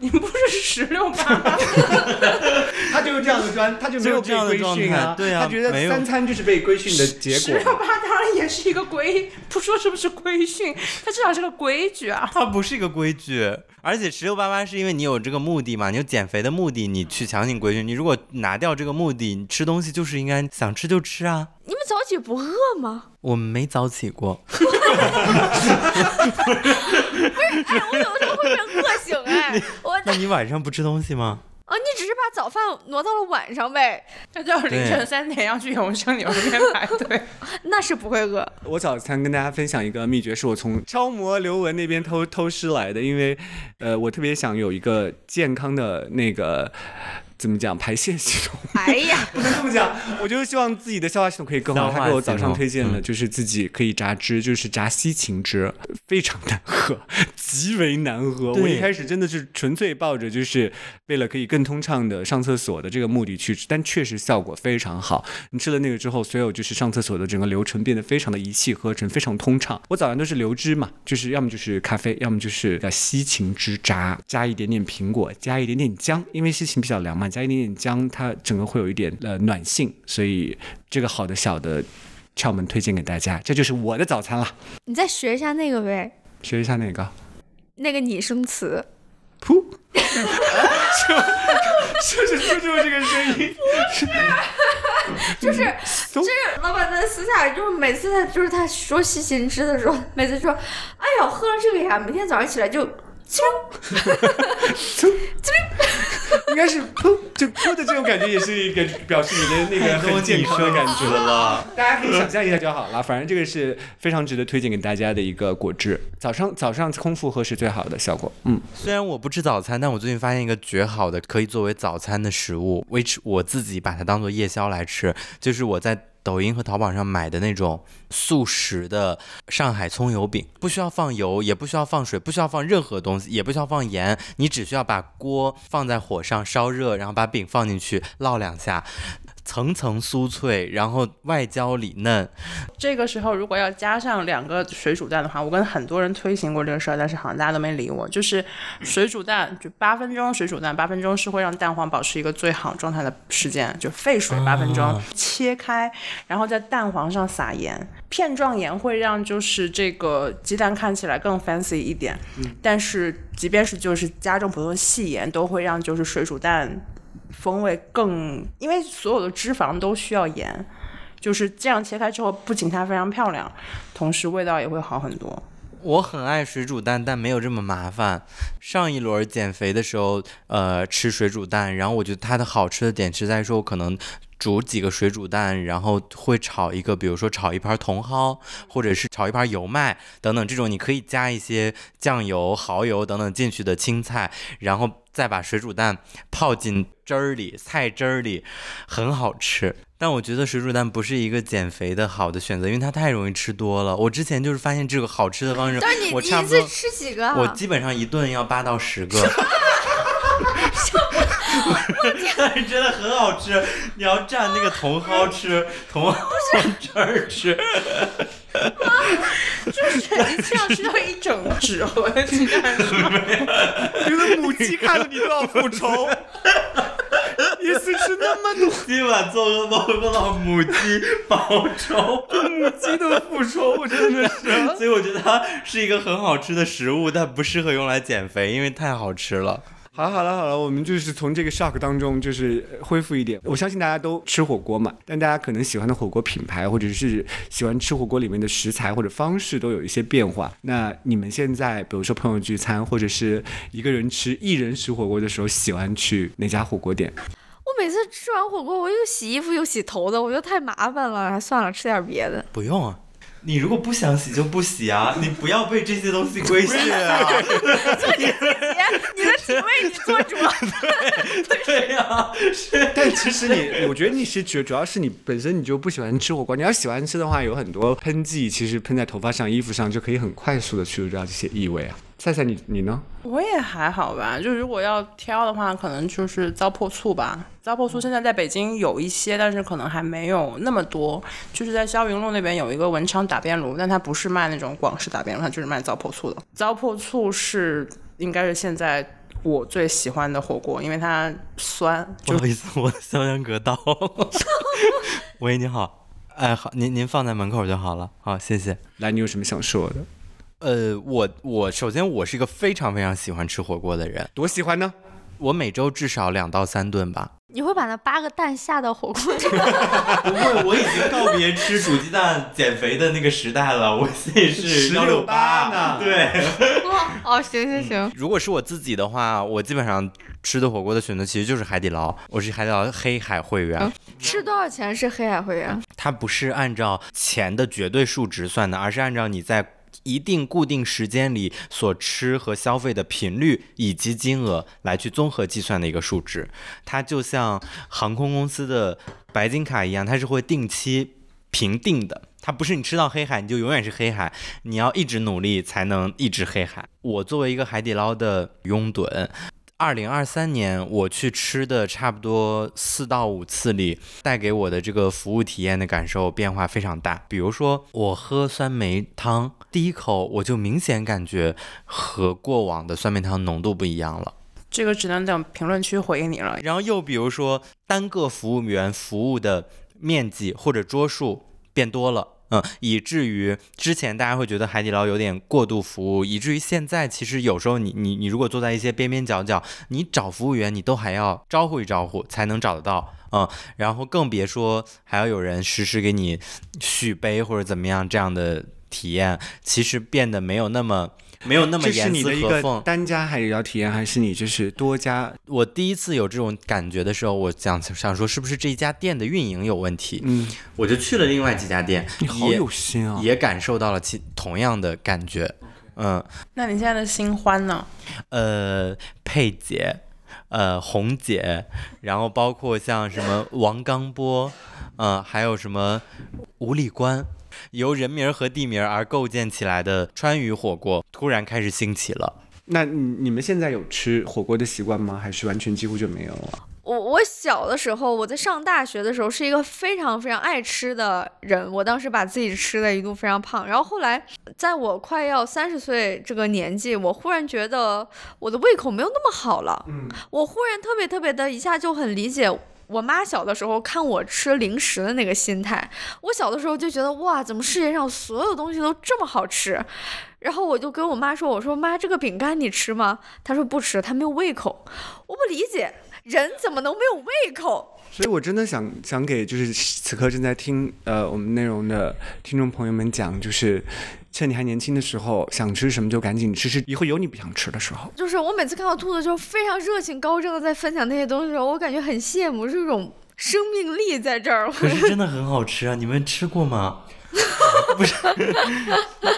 你们不是十六八吗？他就是这样的专，他就没有被规训啊。对啊他觉得三餐就是被规训的结果十六果。八当然也是一个规，不说是不是规训，它至少是个规矩啊。它不是一个规矩，而且十六八八是因为你有这个目的嘛，你有减肥的目的，你去强行规训。你如果拿掉这个目的，你吃东西就是应该想吃就吃啊。你们早起不饿吗？我们没早起过，哎，我有时候会被饿醒哎，我那你晚上不吃东西吗？啊，你只是把早饭挪到了晚上呗，那就是凌晨三点要去永生牛肉面排队。那是不会饿。我早餐跟大家分享一个秘诀，是我从超模刘雯那边偷偷师来的，因为，呃，我特别想有一个健康的那个怎么讲排泄系统。哎呀，不能这么讲，我就是希望自己的消化系统可以更好。他给我早上推荐了，嗯就是自己可以榨汁，就是榨西芹汁，非常难喝，极为难喝。我一开始真的是纯粹抱着就是为了可以更通畅的上厕所的这个目的去吃，但确实效果非常好。你吃了那个之后，所有就是上厕所的整个流程变得非常的一气呵成，非常通畅。我早上都是流汁嘛，就是要么就是咖啡，要么就是要西芹汁榨，加一点点苹果，加一点点姜，因为西芹比较凉嘛，加一点点姜，它整个会有一点呃暖性，所以这个好的小的窍门推荐给大家，这就是我的早餐了。你再学一下那个呗，学一下哪个？那个拟声词。噗，是就是就是这个声音，就是就是老板在私下，就是每次他就是他说西芹汁的时候，每次说，哎呀，喝了这个呀，每天早上起来就，应该是噗，就噗的这种感觉，也是一个表示你的那个很健康的感觉了。大家可以想象一下就好了。反正这个是非常值得推荐给大家的一个果汁，早上早上空腹喝是最好的效果。嗯，虽然我不吃早餐，但我最近发现一个绝好的可以作为早餐的食物，which 我自己把它当做夜宵来吃，就是我在抖音和淘宝上买的那种速食的上海葱油饼，不需要放油，也不需要放水，不需要放任何东西，也不需要放盐，你只需要把锅放在火上烧热，然后把饼放进去烙两下。层层酥脆，然后外焦里嫩，这个时候如果要加上两个水煮蛋的话，我跟很多人推行过这个事儿，但是好像大家都没理我。就是水煮蛋，就八分钟水煮蛋，八分钟是会让蛋黄保持一个最好状态的时间，就沸水八分钟，切开，然后在蛋黄上撒盐，片状盐会让就是这个鸡蛋看起来更 fancy 一点，但是即便是就是加重普通细盐，都会让就是水煮蛋风味更，因为所有的脂肪都需要盐。就是这样切开之后，不仅它非常漂亮，同时味道也会好很多。我很爱水煮蛋，但没有这么麻烦。上一轮减肥的时候，呃，吃水煮蛋，然后我觉得它的好吃的点是在说，我可能煮几个水煮蛋，然后会炒一个，比如说炒一盘茼蒿，或者是炒一盘油麦等等这种，你可以加一些酱油、蚝油等等进去的青菜，然后再把水煮蛋泡进汁儿里，菜汁儿里，很好吃。但我觉得水煮蛋不是一个减肥的好的选择，因为它太容易吃多了。我之前就是发现这个好吃的方式但是，你我一次差不多吃几个啊？我基本上一顿要八到十个。但是真的很好吃，你要蘸那个茼蒿吃，茼蒿汁儿吃。一次要吃到一整纸盒的鸡蛋，觉得母鸡看着你都要复仇，一次吃那么多今晚做噩梦梦到母鸡报仇，母鸡的复仇，我真的是。所以我觉得它是一个很好吃的食物，但不适合用来减肥，因为太好吃了。好了好了好了，我们就是从这个 shock 当中就是恢复一点。我相信大家都吃火锅嘛，但大家可能喜欢的火锅品牌或者是喜欢吃火锅里面的食材或者方式都有一些变化。那你们现在比如说朋友聚餐或者是一个人吃一人食火锅的时候，喜欢去哪家火锅店？我每次吃完火锅，我又洗衣服又洗头的，我觉得太麻烦了，算了，吃点别的。不用啊。你如果不想洗就不洗啊，你不要被这些东西规限啊！做，你的体位你做主。对呀、但其实你，我觉得你是主主要是你本身你就不喜欢吃火锅。你要喜欢吃的话，有很多喷剂，其实喷在头发上、衣服上就可以很快速的去除掉这些异味啊。赛赛，你你呢？我也还好吧。就如果要挑的话，可能就是糟粕醋吧。糟粕醋现在在北京有一些，但是可能还没有那么多。就是在霄云路那边有一个文昌打边炉，但它不是卖那种广式打边炉，它就是卖糟粕醋的。糟粕醋是应该是现在我最喜欢的火锅，因为它酸，就不好意思，我的肖像阁到。喂，你好。哎，好，您您放在门口就好了。好，谢谢。来，你有什么想说的？呃，我我首先我是一个非常非常喜欢吃火锅的人，多喜欢呢？我每周至少两到三顿吧。你会把那八个蛋下到火锅里？不会，我已经告别吃煮鸡蛋减肥的那个时代了，我现在是168 168呢对，哦，行行行，如果是我自己的话，我基本上吃的火锅的选择其实就是海底捞，我是海底捞黑海会员。吃多少钱是黑海会员？它不是按照钱的绝对数值算的，而是按照你在一定固定时间里所吃和消费的频率以及金额来去综合计算的一个数值。它就像航空公司的白金卡一样，它是会定期评定的。它不是你吃到黑海你就永远是黑海，你要一直努力才能一直黑海。我作为一个海底捞的拥趸。二零二三年我去吃的差不多四到五次里，带给我的这个服务体验的感受变化非常大。比如说，我喝酸梅汤，第一口我就明显感觉和过往的酸梅汤浓度不一样了。这个只能等评论区回应你了。然后又比如说，单个服务员服务的面积或者桌数变多了。嗯，以至于之前大家会觉得海底捞有点过度服务，以至于现在其实有时候你你你如果坐在一些边边角角，你找服务员你都还要招呼一招呼才能找得到，嗯，然后更别说还要有人实时给你续杯或者怎么样这样的体验，其实变得没有那么。没有那么严丝合缝。单家海底捞体验，还是你就是多家？我第一次有这种感觉的时候，我想想说，是不是这一家店的运营有问题？嗯，我就去了另外几家店，你好有心啊，也感受到了其同样的感觉。嗯，那你现在的新欢呢？呃，佩姐，呃，红姐，然后包括像什么王刚波，嗯，还有什么吴立关。由人名和地名而构建起来的川渝火锅突然开始兴起了。那你你们现在有吃火锅的习惯吗？还是完全几乎就没有了？我我小的时候，我在上大学的时候是一个非常非常爱吃的人。我当时把自己吃的一度非常胖。然后后来，在我快要三十岁这个年纪，我忽然觉得我的胃口没有那么好了。嗯，我忽然特别特别的一下就很理解。我妈小的时候看我吃零食的那个心态，我小的时候就觉得哇，怎么世界上所有东西都这么好吃？然后我就跟我妈说：“我说妈，这个饼干你吃吗？”她说不吃，她没有胃口。我不理解，人怎么能没有胃口？所以我真的想想给就是此刻正在听呃我们内容的听众朋友们讲，就是。趁你还年轻的时候，想吃什么就赶紧吃吃，以后有你不想吃的时候。就是我每次看到兔子就非常热情高涨的在分享那些东西的时候，我感觉很羡慕，是一种生命力在这儿。可是真的很好吃啊！你们吃过吗？不是，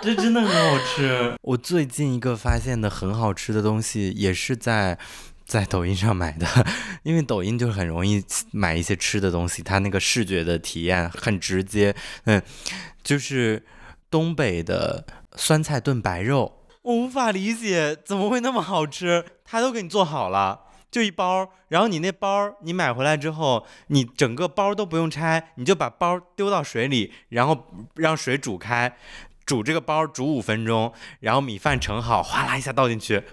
这真的很好吃。我最近一个发现的很好吃的东西，也是在在抖音上买的，因为抖音就是很容易买一些吃的东西，它那个视觉的体验很直接。嗯，就是。东北的酸菜炖白肉，我无法理解怎么会那么好吃。他都给你做好了，就一包，然后你那包你买回来之后，你整个包都不用拆，你就把包丢到水里，然后让水煮开，煮这个包煮五分钟，然后米饭盛好，哗啦一下倒进去。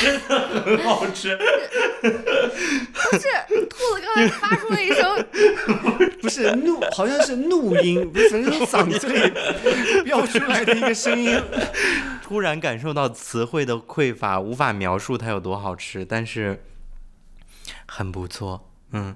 真的很好吃，不是兔子刚才发出了一声，不是怒，好像是怒音，不是从嗓子里飙出来的一个声音。突然感受到词汇的匮乏，无法描述它有多好吃，但是很不错，嗯。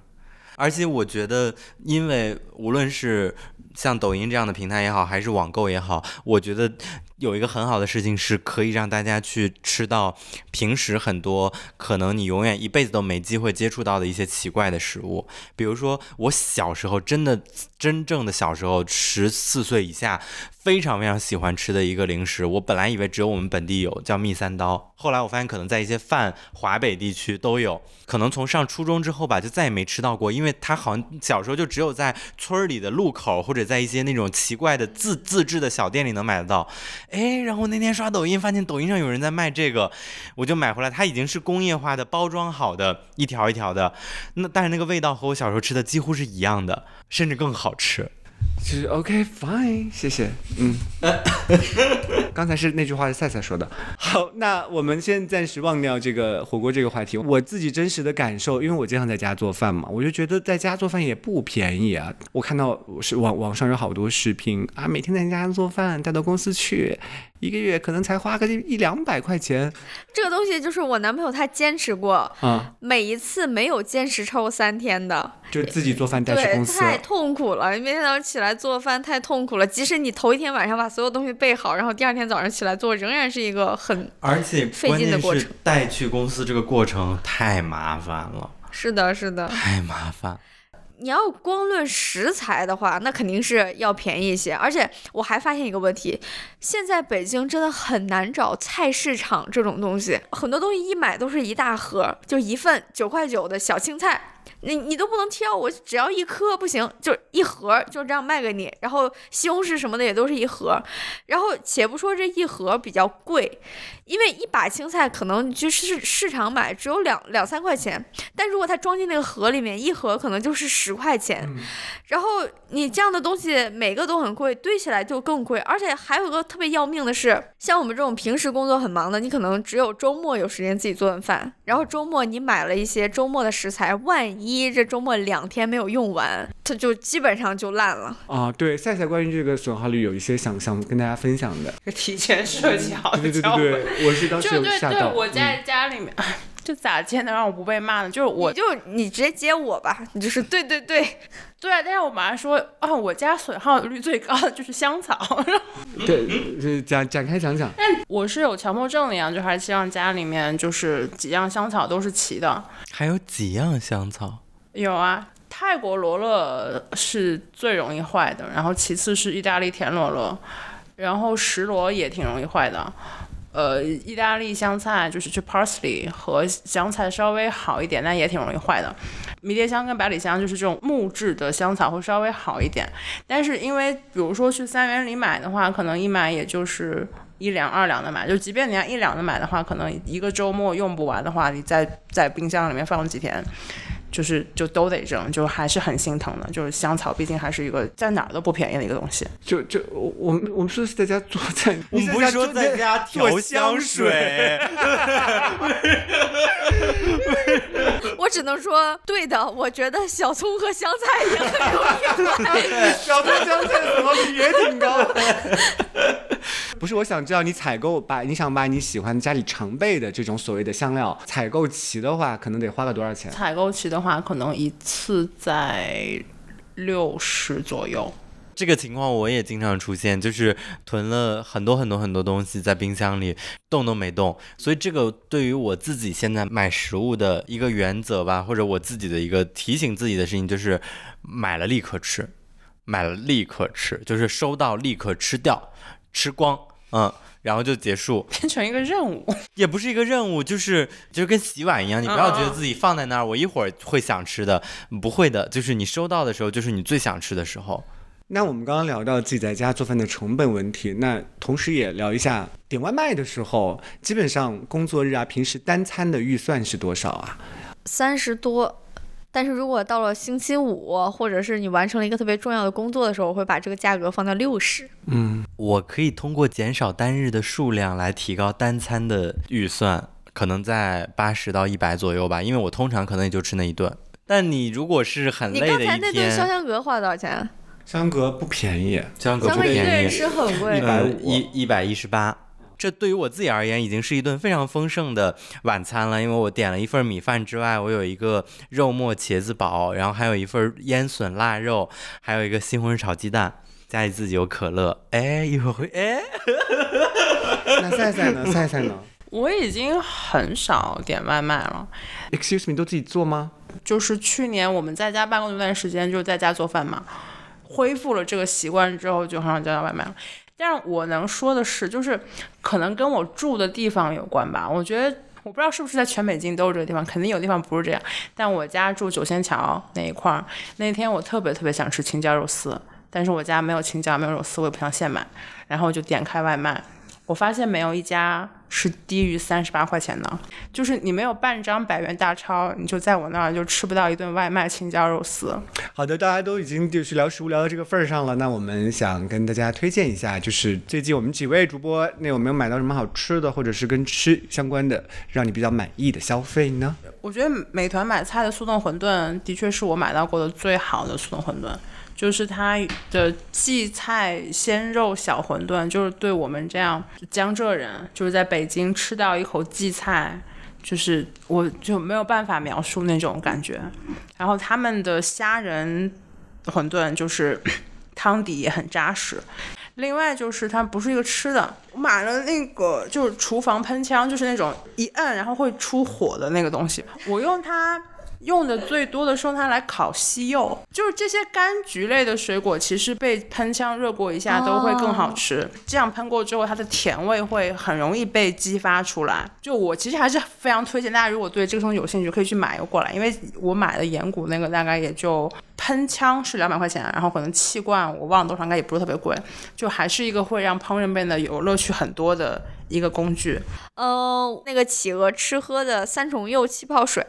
而且我觉得，因为无论是像抖音这样的平台也好，还是网购也好，我觉得。有一个很好的事情是可以让大家去吃到平时很多可能你永远一辈子都没机会接触到的一些奇怪的食物，比如说我小时候真的真正的小时候十四岁以下非常非常喜欢吃的一个零食，我本来以为只有我们本地有，叫蜜三刀，后来我发现可能在一些泛华北地区都有，可能从上初中之后吧就再也没吃到过，因为它好像小时候就只有在村里的路口或者在一些那种奇怪的自自制的小店里能买得到。哎，然后那天刷抖音，发现抖音上有人在卖这个，我就买回来。它已经是工业化的、包装好的，一条一条的。那但是那个味道和我小时候吃的几乎是一样的，甚至更好吃。其实 OK fine，谢谢。嗯，刚才是那句话是赛赛说的。好，那我们先暂时忘掉这个火锅这个话题。我自己真实的感受，因为我经常在家做饭嘛，我就觉得在家做饭也不便宜啊。我看到是网网上有好多视频啊，每天在家做饭带到公司去。一个月可能才花个一两百块钱，这个东西就是我男朋友他坚持过，啊，每一次没有坚持超过三天的，就自己做饭带去公司，太痛苦了。你每天早上起来做饭太痛苦了，即使你头一天晚上把所有东西备好，然后第二天早上起来做，仍然是一个很而且费劲的过程。带去公司这个过程太麻烦了，是的，是的，太麻烦。你要光论食材的话，那肯定是要便宜一些。而且我还发现一个问题，现在北京真的很难找菜市场这种东西，很多东西一买都是一大盒，就一份九块九的小青菜。你你都不能挑，我只要一颗不行，就一盒就这样卖给你。然后西红柿什么的也都是一盒，然后且不说这一盒比较贵，因为一把青菜可能你去市市场买只有两两三块钱，但如果它装进那个盒里面，一盒可能就是十块钱。然后你这样的东西每个都很贵，堆起来就更贵。而且还有一个特别要命的是，像我们这种平时工作很忙的，你可能只有周末有时间自己做顿饭，然后周末你买了一些周末的食材，万一一这周末两天没有用完，它就基本上就烂了。啊，对，赛赛关于这个损耗率有一些想想跟大家分享的。提前设计好的对对对。对，我是当时就对对，有吓到。我在嗯家里面，就咋接能让我不被骂呢？就是我你就你直接接我吧，你就是对对对，对啊，但是我马上说啊，我家损耗率最高的就是香草。对，就是展展开讲讲。但我是有强迫症的呀，就还是希望家里面就是几样香草都是齐的。还有几样香草，有啊，泰国罗勒是最容易坏的，然后其次是意大利甜罗勒，然后石螺也挺容易坏的。呃，意大利香菜就是去 parsley 和香菜稍微好一点，但也挺容易坏的。迷迭香跟百里香就是这种木质的香草会稍微好一点，但是因为比如说去三元里买的话，可能一买也就是一两二两的买，就即便你要一两的买的话，可能一个周末用不完的话，你在在冰箱里面放几天，就是就都得扔，就还是很心疼的。就是香草毕竟还是一个在哪儿都不便宜的一个东西。就就我我们我们说的是在家做菜，我们不是说在家调香水，我只能说对的。我觉得小葱和香菜也很容易坏。小葱香菜的损耗率也挺高。不是，我想知道你采购把你想把你喜欢家里常备的这种所谓的香料采购齐的话，可能得花个多少钱？采购齐的话，可能一次在六十左右。这个情况我也经常出现，就是囤了很多很多很多东西在冰箱里，动都没动。所以这个对于我自己现在买食物的一个原则吧，或者我自己的一个提醒自己的事情，就是买了立刻吃，买了立刻吃，就是收到立刻吃掉，吃光，嗯。然后就结束，变成一个任务。也不是一个任务，就是就是跟洗碗一样，你不要觉得自己放在那儿，我一会儿会想吃的，不会的，就是你收到的时候，就是你最想吃的时候。那我们刚刚聊到自己在家做饭的成本问题，那同时也聊一下点外卖的时候，基本上工作日啊，平时单餐的预算是多少啊？三十多。但是如果到了星期五，或者是你完成了一个特别重要的工作的时候，我会把这个价格放到六十。嗯，我可以通过减少单日的数量来提高单餐的预算，可能在八十到一百左右吧，因为我通常可能也就吃那一顿。但你如果是很你累的一刚才那顿潇天，湘阁花了多少钱啊？香格不便宜，香阁一个不便宜，人吃很贵一。百一一百一十八。这对于我自己而言，已经是一顿非常丰盛的晚餐了。因为我点了一份米饭之外，我有一个肉末茄子煲，然后还有一份腌笋腊肉，还有一个西红柿炒鸡蛋，家里自己有可乐。哎，一会儿会哎，那赛赛呢？赛赛呢我已经很少点外卖了。？Excuse me，都自己做吗？就是去年我们在家办公那段时间，就是在家做饭嘛，恢复了这个习惯之后，就很少叫外卖了。但是我能说的是，就是可能跟我住的地方有关吧。我觉得我不知道是不是在全北京都有这个地方，肯定有地方不是这样。但我家住九仙桥那一块儿，那天我特别特别想吃青椒肉丝，但是我家没有青椒，没有肉丝，我也不想现买，然后我就点开外卖。我发现没有一家是低于三十八块钱的，就是你没有半张百元大钞，你就在我那儿就吃不到一顿外卖青椒肉丝。好的，大家都已经就是聊食物聊到这个份儿上了，那我们想跟大家推荐一下，就是最近我们几位主播那有没有买到什么好吃的，或者是跟吃相关的，让你比较满意的消费呢？我觉得美团买菜的速冻馄饨的确是我买到过的最好的速冻馄饨，就是它的荠菜鲜肉小馄饨，就是对我们这样江浙人，就是在北京吃到一口荠菜，就是我就没有办法描述那种感觉。然后他们的虾仁馄饨就是 汤底也很扎实。另外就是它不是一个吃的，我买了那个就是厨房喷枪，就是那种一摁然后会出火的那个东西。我用它用的最多的是用它来烤西柚，就是这些柑橘类的水果，其实被喷枪热过一下都会更好吃。这样喷过之后，它的甜味会很容易被激发出来。就我其实还是非常推荐大家，如果对这个东西有兴趣，可以去买一个过来，因为我买的岩谷那个大概也就喷枪是两百块钱，然后可能气罐我忘了多少，应该也不是特别贵，就还是一个会让烹饪变得有乐趣很多的一个工具。嗯，那个企鹅吃喝的三重柚气泡水，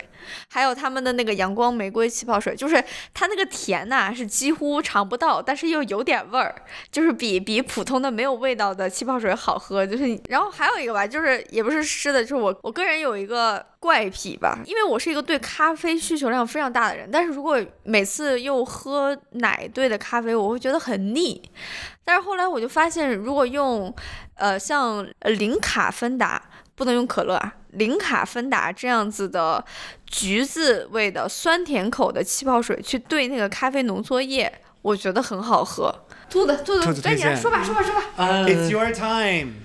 还有他们的那个阳光玫瑰气泡水，就是它那个甜呐、是几乎尝不到，但是又有点味儿，就是比比普通的没有味道的气泡水好喝。就是，然后还有一个吧，就是也不是湿的，就是我我个人有一个怪癖吧，因为我是一个对咖啡需求量非常大的人，但是如果每次又喝奶兑的咖啡，我会觉得很腻。但是后来我就发现，如果用呃像呃零卡芬达。不能用可乐啊，零卡芬达这样子的橘子味的酸甜口的气泡水去兑那个咖啡浓缩液，我觉得很好喝。兔子，兔子，兔子推荐该你了，说吧，说吧，说吧。嗯 It's your time。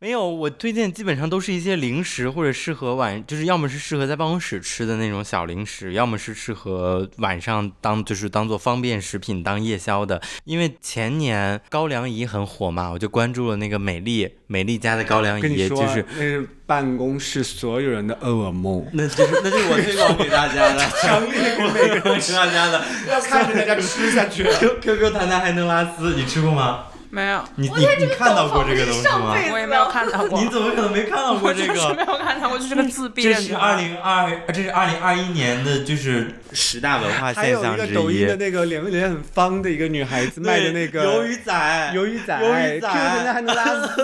没有，我推荐基本上都是一些零食，或者适合晚，就是要么是适合在办公室吃的那种小零食，要么是适合晚上当就是当做方便食品当夜宵的。因为前年高粱饴很火嘛，我就关注了那个美丽美丽家的高粱饴，就是那是办公室所有人的噩梦。那就是那就是我推广给大家的，强烈给每个人给大家的。要看着大家吃下去。Q Q Q 弹弹还能拉丝，你吃过吗？没有，你你你看到过这个东西吗？我也没有看到过。你怎么可能没看到过这我就是没个？有看到过，就是个自闭这是二零二，这是二零二一年的，就是十大文化还有一个现象之一。抖音的那个脸脸很方的一个女孩子卖的那个鱿鱼仔，鱿鱼仔，鱿鱼仔现在还能拉丝，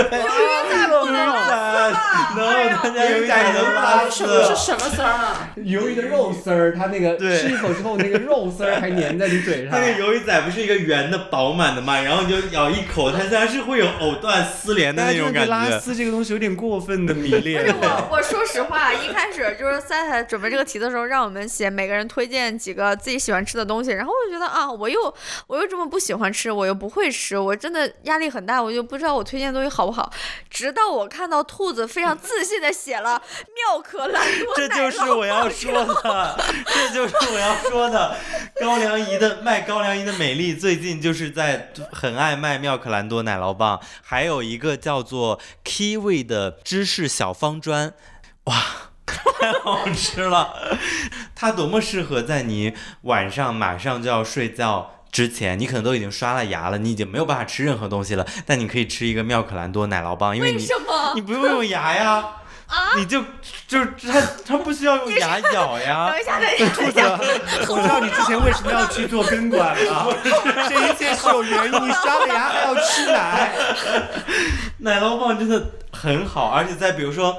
再不能仔，能大家鱿鱼仔能拉丝是什么丝儿啊？鱿鱼的肉丝儿，它那个吃一口之后，那个肉丝儿还粘在你嘴上。它那个鱿鱼仔不是一个圆的饱满的嘛，然后你就咬一口，它虽然是会有藕断丝连的那种感觉得拉。丝这个东西有点过分的迷不恋是。我，我说实话，一开始就是赛赛准备这个题的时候，让我们写每个人推荐几个自己喜欢吃的东西，然后我就觉得啊，我又我又这么不喜欢吃，我又不会吃，我真的压力很大，我就不知道我推荐的东西好不好。直到我看到兔子非常自信的写了妙可蓝多这就是我要说的，这就是我要说的。高粱饴的卖高粱饴的美丽，最近就是在很爱卖妙可蓝多奶酪棒，还有一个叫做 Kiwi 的芝士小方砖，哇，太好吃了！它多么适合在你晚上马上就要睡觉。之前你可能都已经刷了牙了，你已经没有办法吃任何东西了，但你可以吃一个妙可蓝多奶酪棒，因为为你什么？你不用用牙呀，啊你就就是它它不需要用牙咬呀等。一下，等一下，兔子，我知道你之前为什么要去做根管了，这一切是有原因。你刷了牙还要吃奶，奶酪棒真的很好，而且在比如说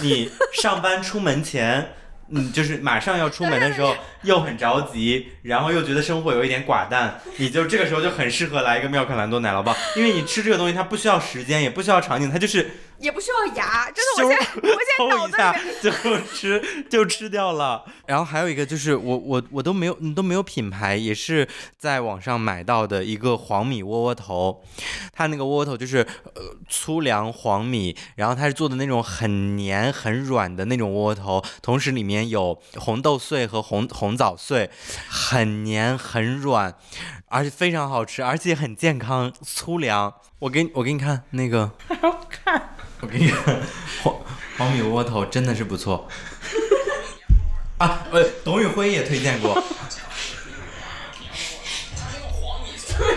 你上班出门前。嗯，就是马上要出门的时候，又很着急，然后又觉得生活有一点寡淡，你就这个时候就很适合来一个妙可蓝多奶酪棒，因为你吃这个东西它不需要时间，也不需要场景，它就是也不需要牙，真的，我现在我现在脑抽一下子里面 就吃就吃掉了。然后还有一个就是我我我都没有你都没有品牌，也是在网上买到的一个黄米窝窝头，它那个窝窝头就是呃粗粮黄米，然后它是做的那种很黏很软的那种窝窝头，同时里面有红豆碎和红红枣碎，很黏很软，而且非常好吃，而且很健康，粗粮。我给你我给你看那个。看，我给你看，黄黄米窝窝头真的是不错。啊，呃，董宇辉也推荐过，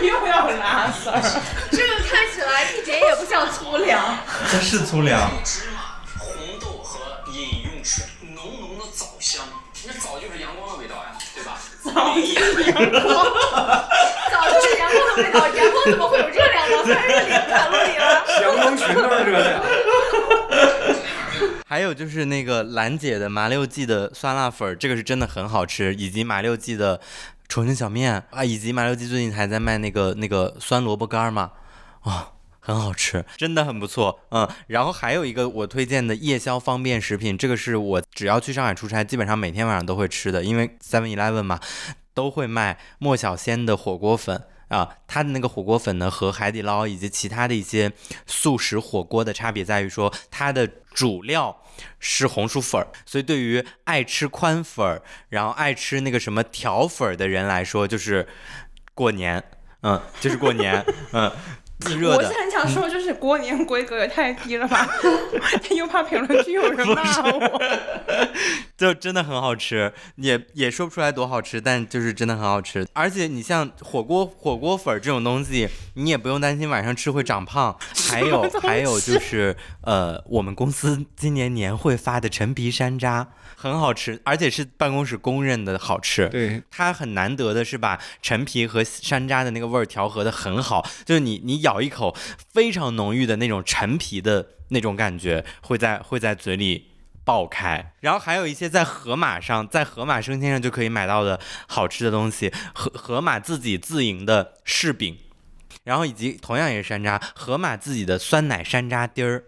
又要拉丝儿。这个看起来一点也不像粗粮。这是粗粮，芝麻、红豆和饮用水，浓浓的枣香。那枣就是阳光的味道呀，对吧？早就是阳光的味道，阳光怎么会有热量呢？当然是零卡路里了。阳光全都是热量。还有就是那个兰姐的麻六记的酸辣粉，这个是真的很好吃，以及麻六记的重庆小面啊，以及麻六记最近还在卖那个那个酸萝卜干儿嘛，哇、很好吃，真的很不错，嗯。然后还有一个我推荐的夜宵方便食品，这个是我只要去上海出差，基本上每天晚上都会吃的，因为 Seven Eleven 嘛，都会卖莫小仙的火锅粉。啊，它的那个火锅粉呢和海底捞以及其他的一些素食火锅的差别在于说，它的主料是红薯粉儿，所以对于爱吃宽粉儿，然后爱吃那个什么条粉儿的人来说，就是过年，嗯，就是过年，嗯。自热的我是，很想说，就是过年规格也太低了吧，又怕评论区有人骂我。就真的很好吃，也也说不出来多好吃，但就是真的很好吃。而且你像火锅火锅粉儿这种东西，你也不用担心晚上吃会长胖。还有还有就是呃，我们公司今年年会发的陈皮山楂很好吃，而且是办公室公认的好吃。对，它很难得的是把陈皮和山楂的那个味儿调和的很好，就是你你咬咬一口，非常浓郁的那种陈皮的那种感觉会在会在嘴里爆开。然后还有一些在盒马上，在盒马生鲜上就可以买到的好吃的东西，盒盒马自己自营的柿饼，然后以及同样也是山楂，盒马自己的酸奶山楂丁儿。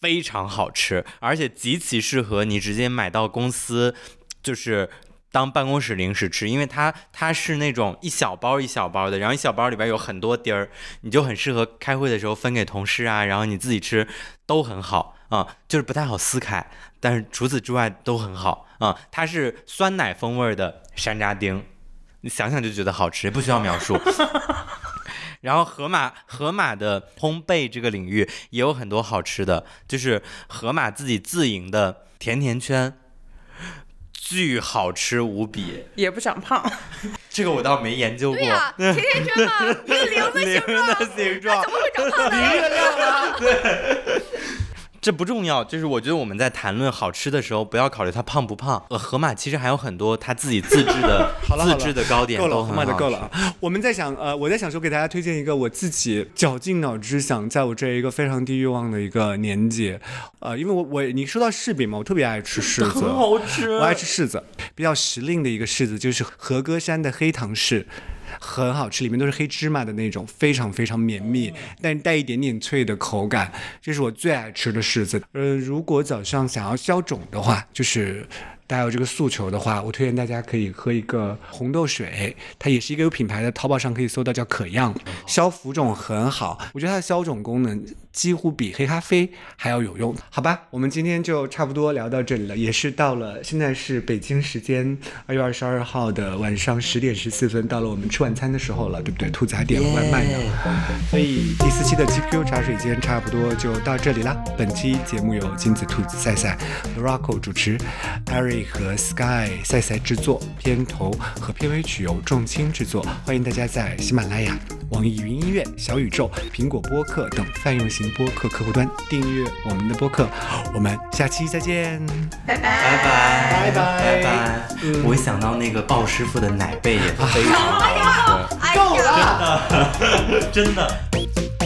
非常好吃，而且极其适合你直接买到公司，就是当办公室零食吃，因为它它是那种一小包一小包的，然后一小包里边有很多丁儿，你就很适合开会的时候分给同事啊，然后你自己吃都很好啊、就是不太好撕开，但是除此之外都很好啊、它是酸奶风味的山楂丁，你想想就觉得好吃，不需要描述。然后盒马盒马的烘焙这个领域也有很多好吃的，就是盒马自己自营的甜甜圈，巨好吃无比。也不长胖，这个我倒没研究过。对呀、甜甜圈嘛，一个铃子形状，的形状怎么会长胖呢？这不重要，就是我觉得我们在谈论好吃的时候，不要考虑它胖不胖。呃，盒马其实还有很多它自己自制的 自制的糕点够了，都很好河马的够了。啊！我们在想，呃，我在想说给大家推荐一个我自己绞尽脑汁想在我这一个非常低欲望的一个年纪，呃，因为我我你说到柿饼嘛，我特别爱吃柿子，很好吃我爱吃柿子，比较时令的一个柿子就是和歌山的黑糖柿。很好吃，里面都是黑芝麻的那种，非常非常绵密，但带一点点脆的口感，这是我最爱吃的柿子。呃，如果早上想要消肿的话，就是大家有这个诉求的话，我推荐大家可以喝一个红豆水，它也是一个有品牌的，淘宝上可以搜到叫可漾，消浮肿很好。我觉得它的消肿功能几乎比黑咖啡还要有用。好吧，我们今天就差不多聊到这里了，也是到了现在是北京时间二月二十二号的晚上十点十四分，到了我们吃晚餐的时候了，对不对？兔子还点了外卖呢。所以第四期的 GQ 茶水间差不多就到这里啦。本期节目由金子兔子赛赛、Rocco 主持，Eric 和 Sky 赛赛制作，片头和片尾曲由众卿制作。欢迎大家在喜马拉雅、网易云音乐、小宇宙、苹果播客等泛用型播客客户端订阅我们的播客。我们下期再见。拜拜。拜拜。拜拜。我一想到那个鲍师傅的奶贝也非常好。吃，够了，真的。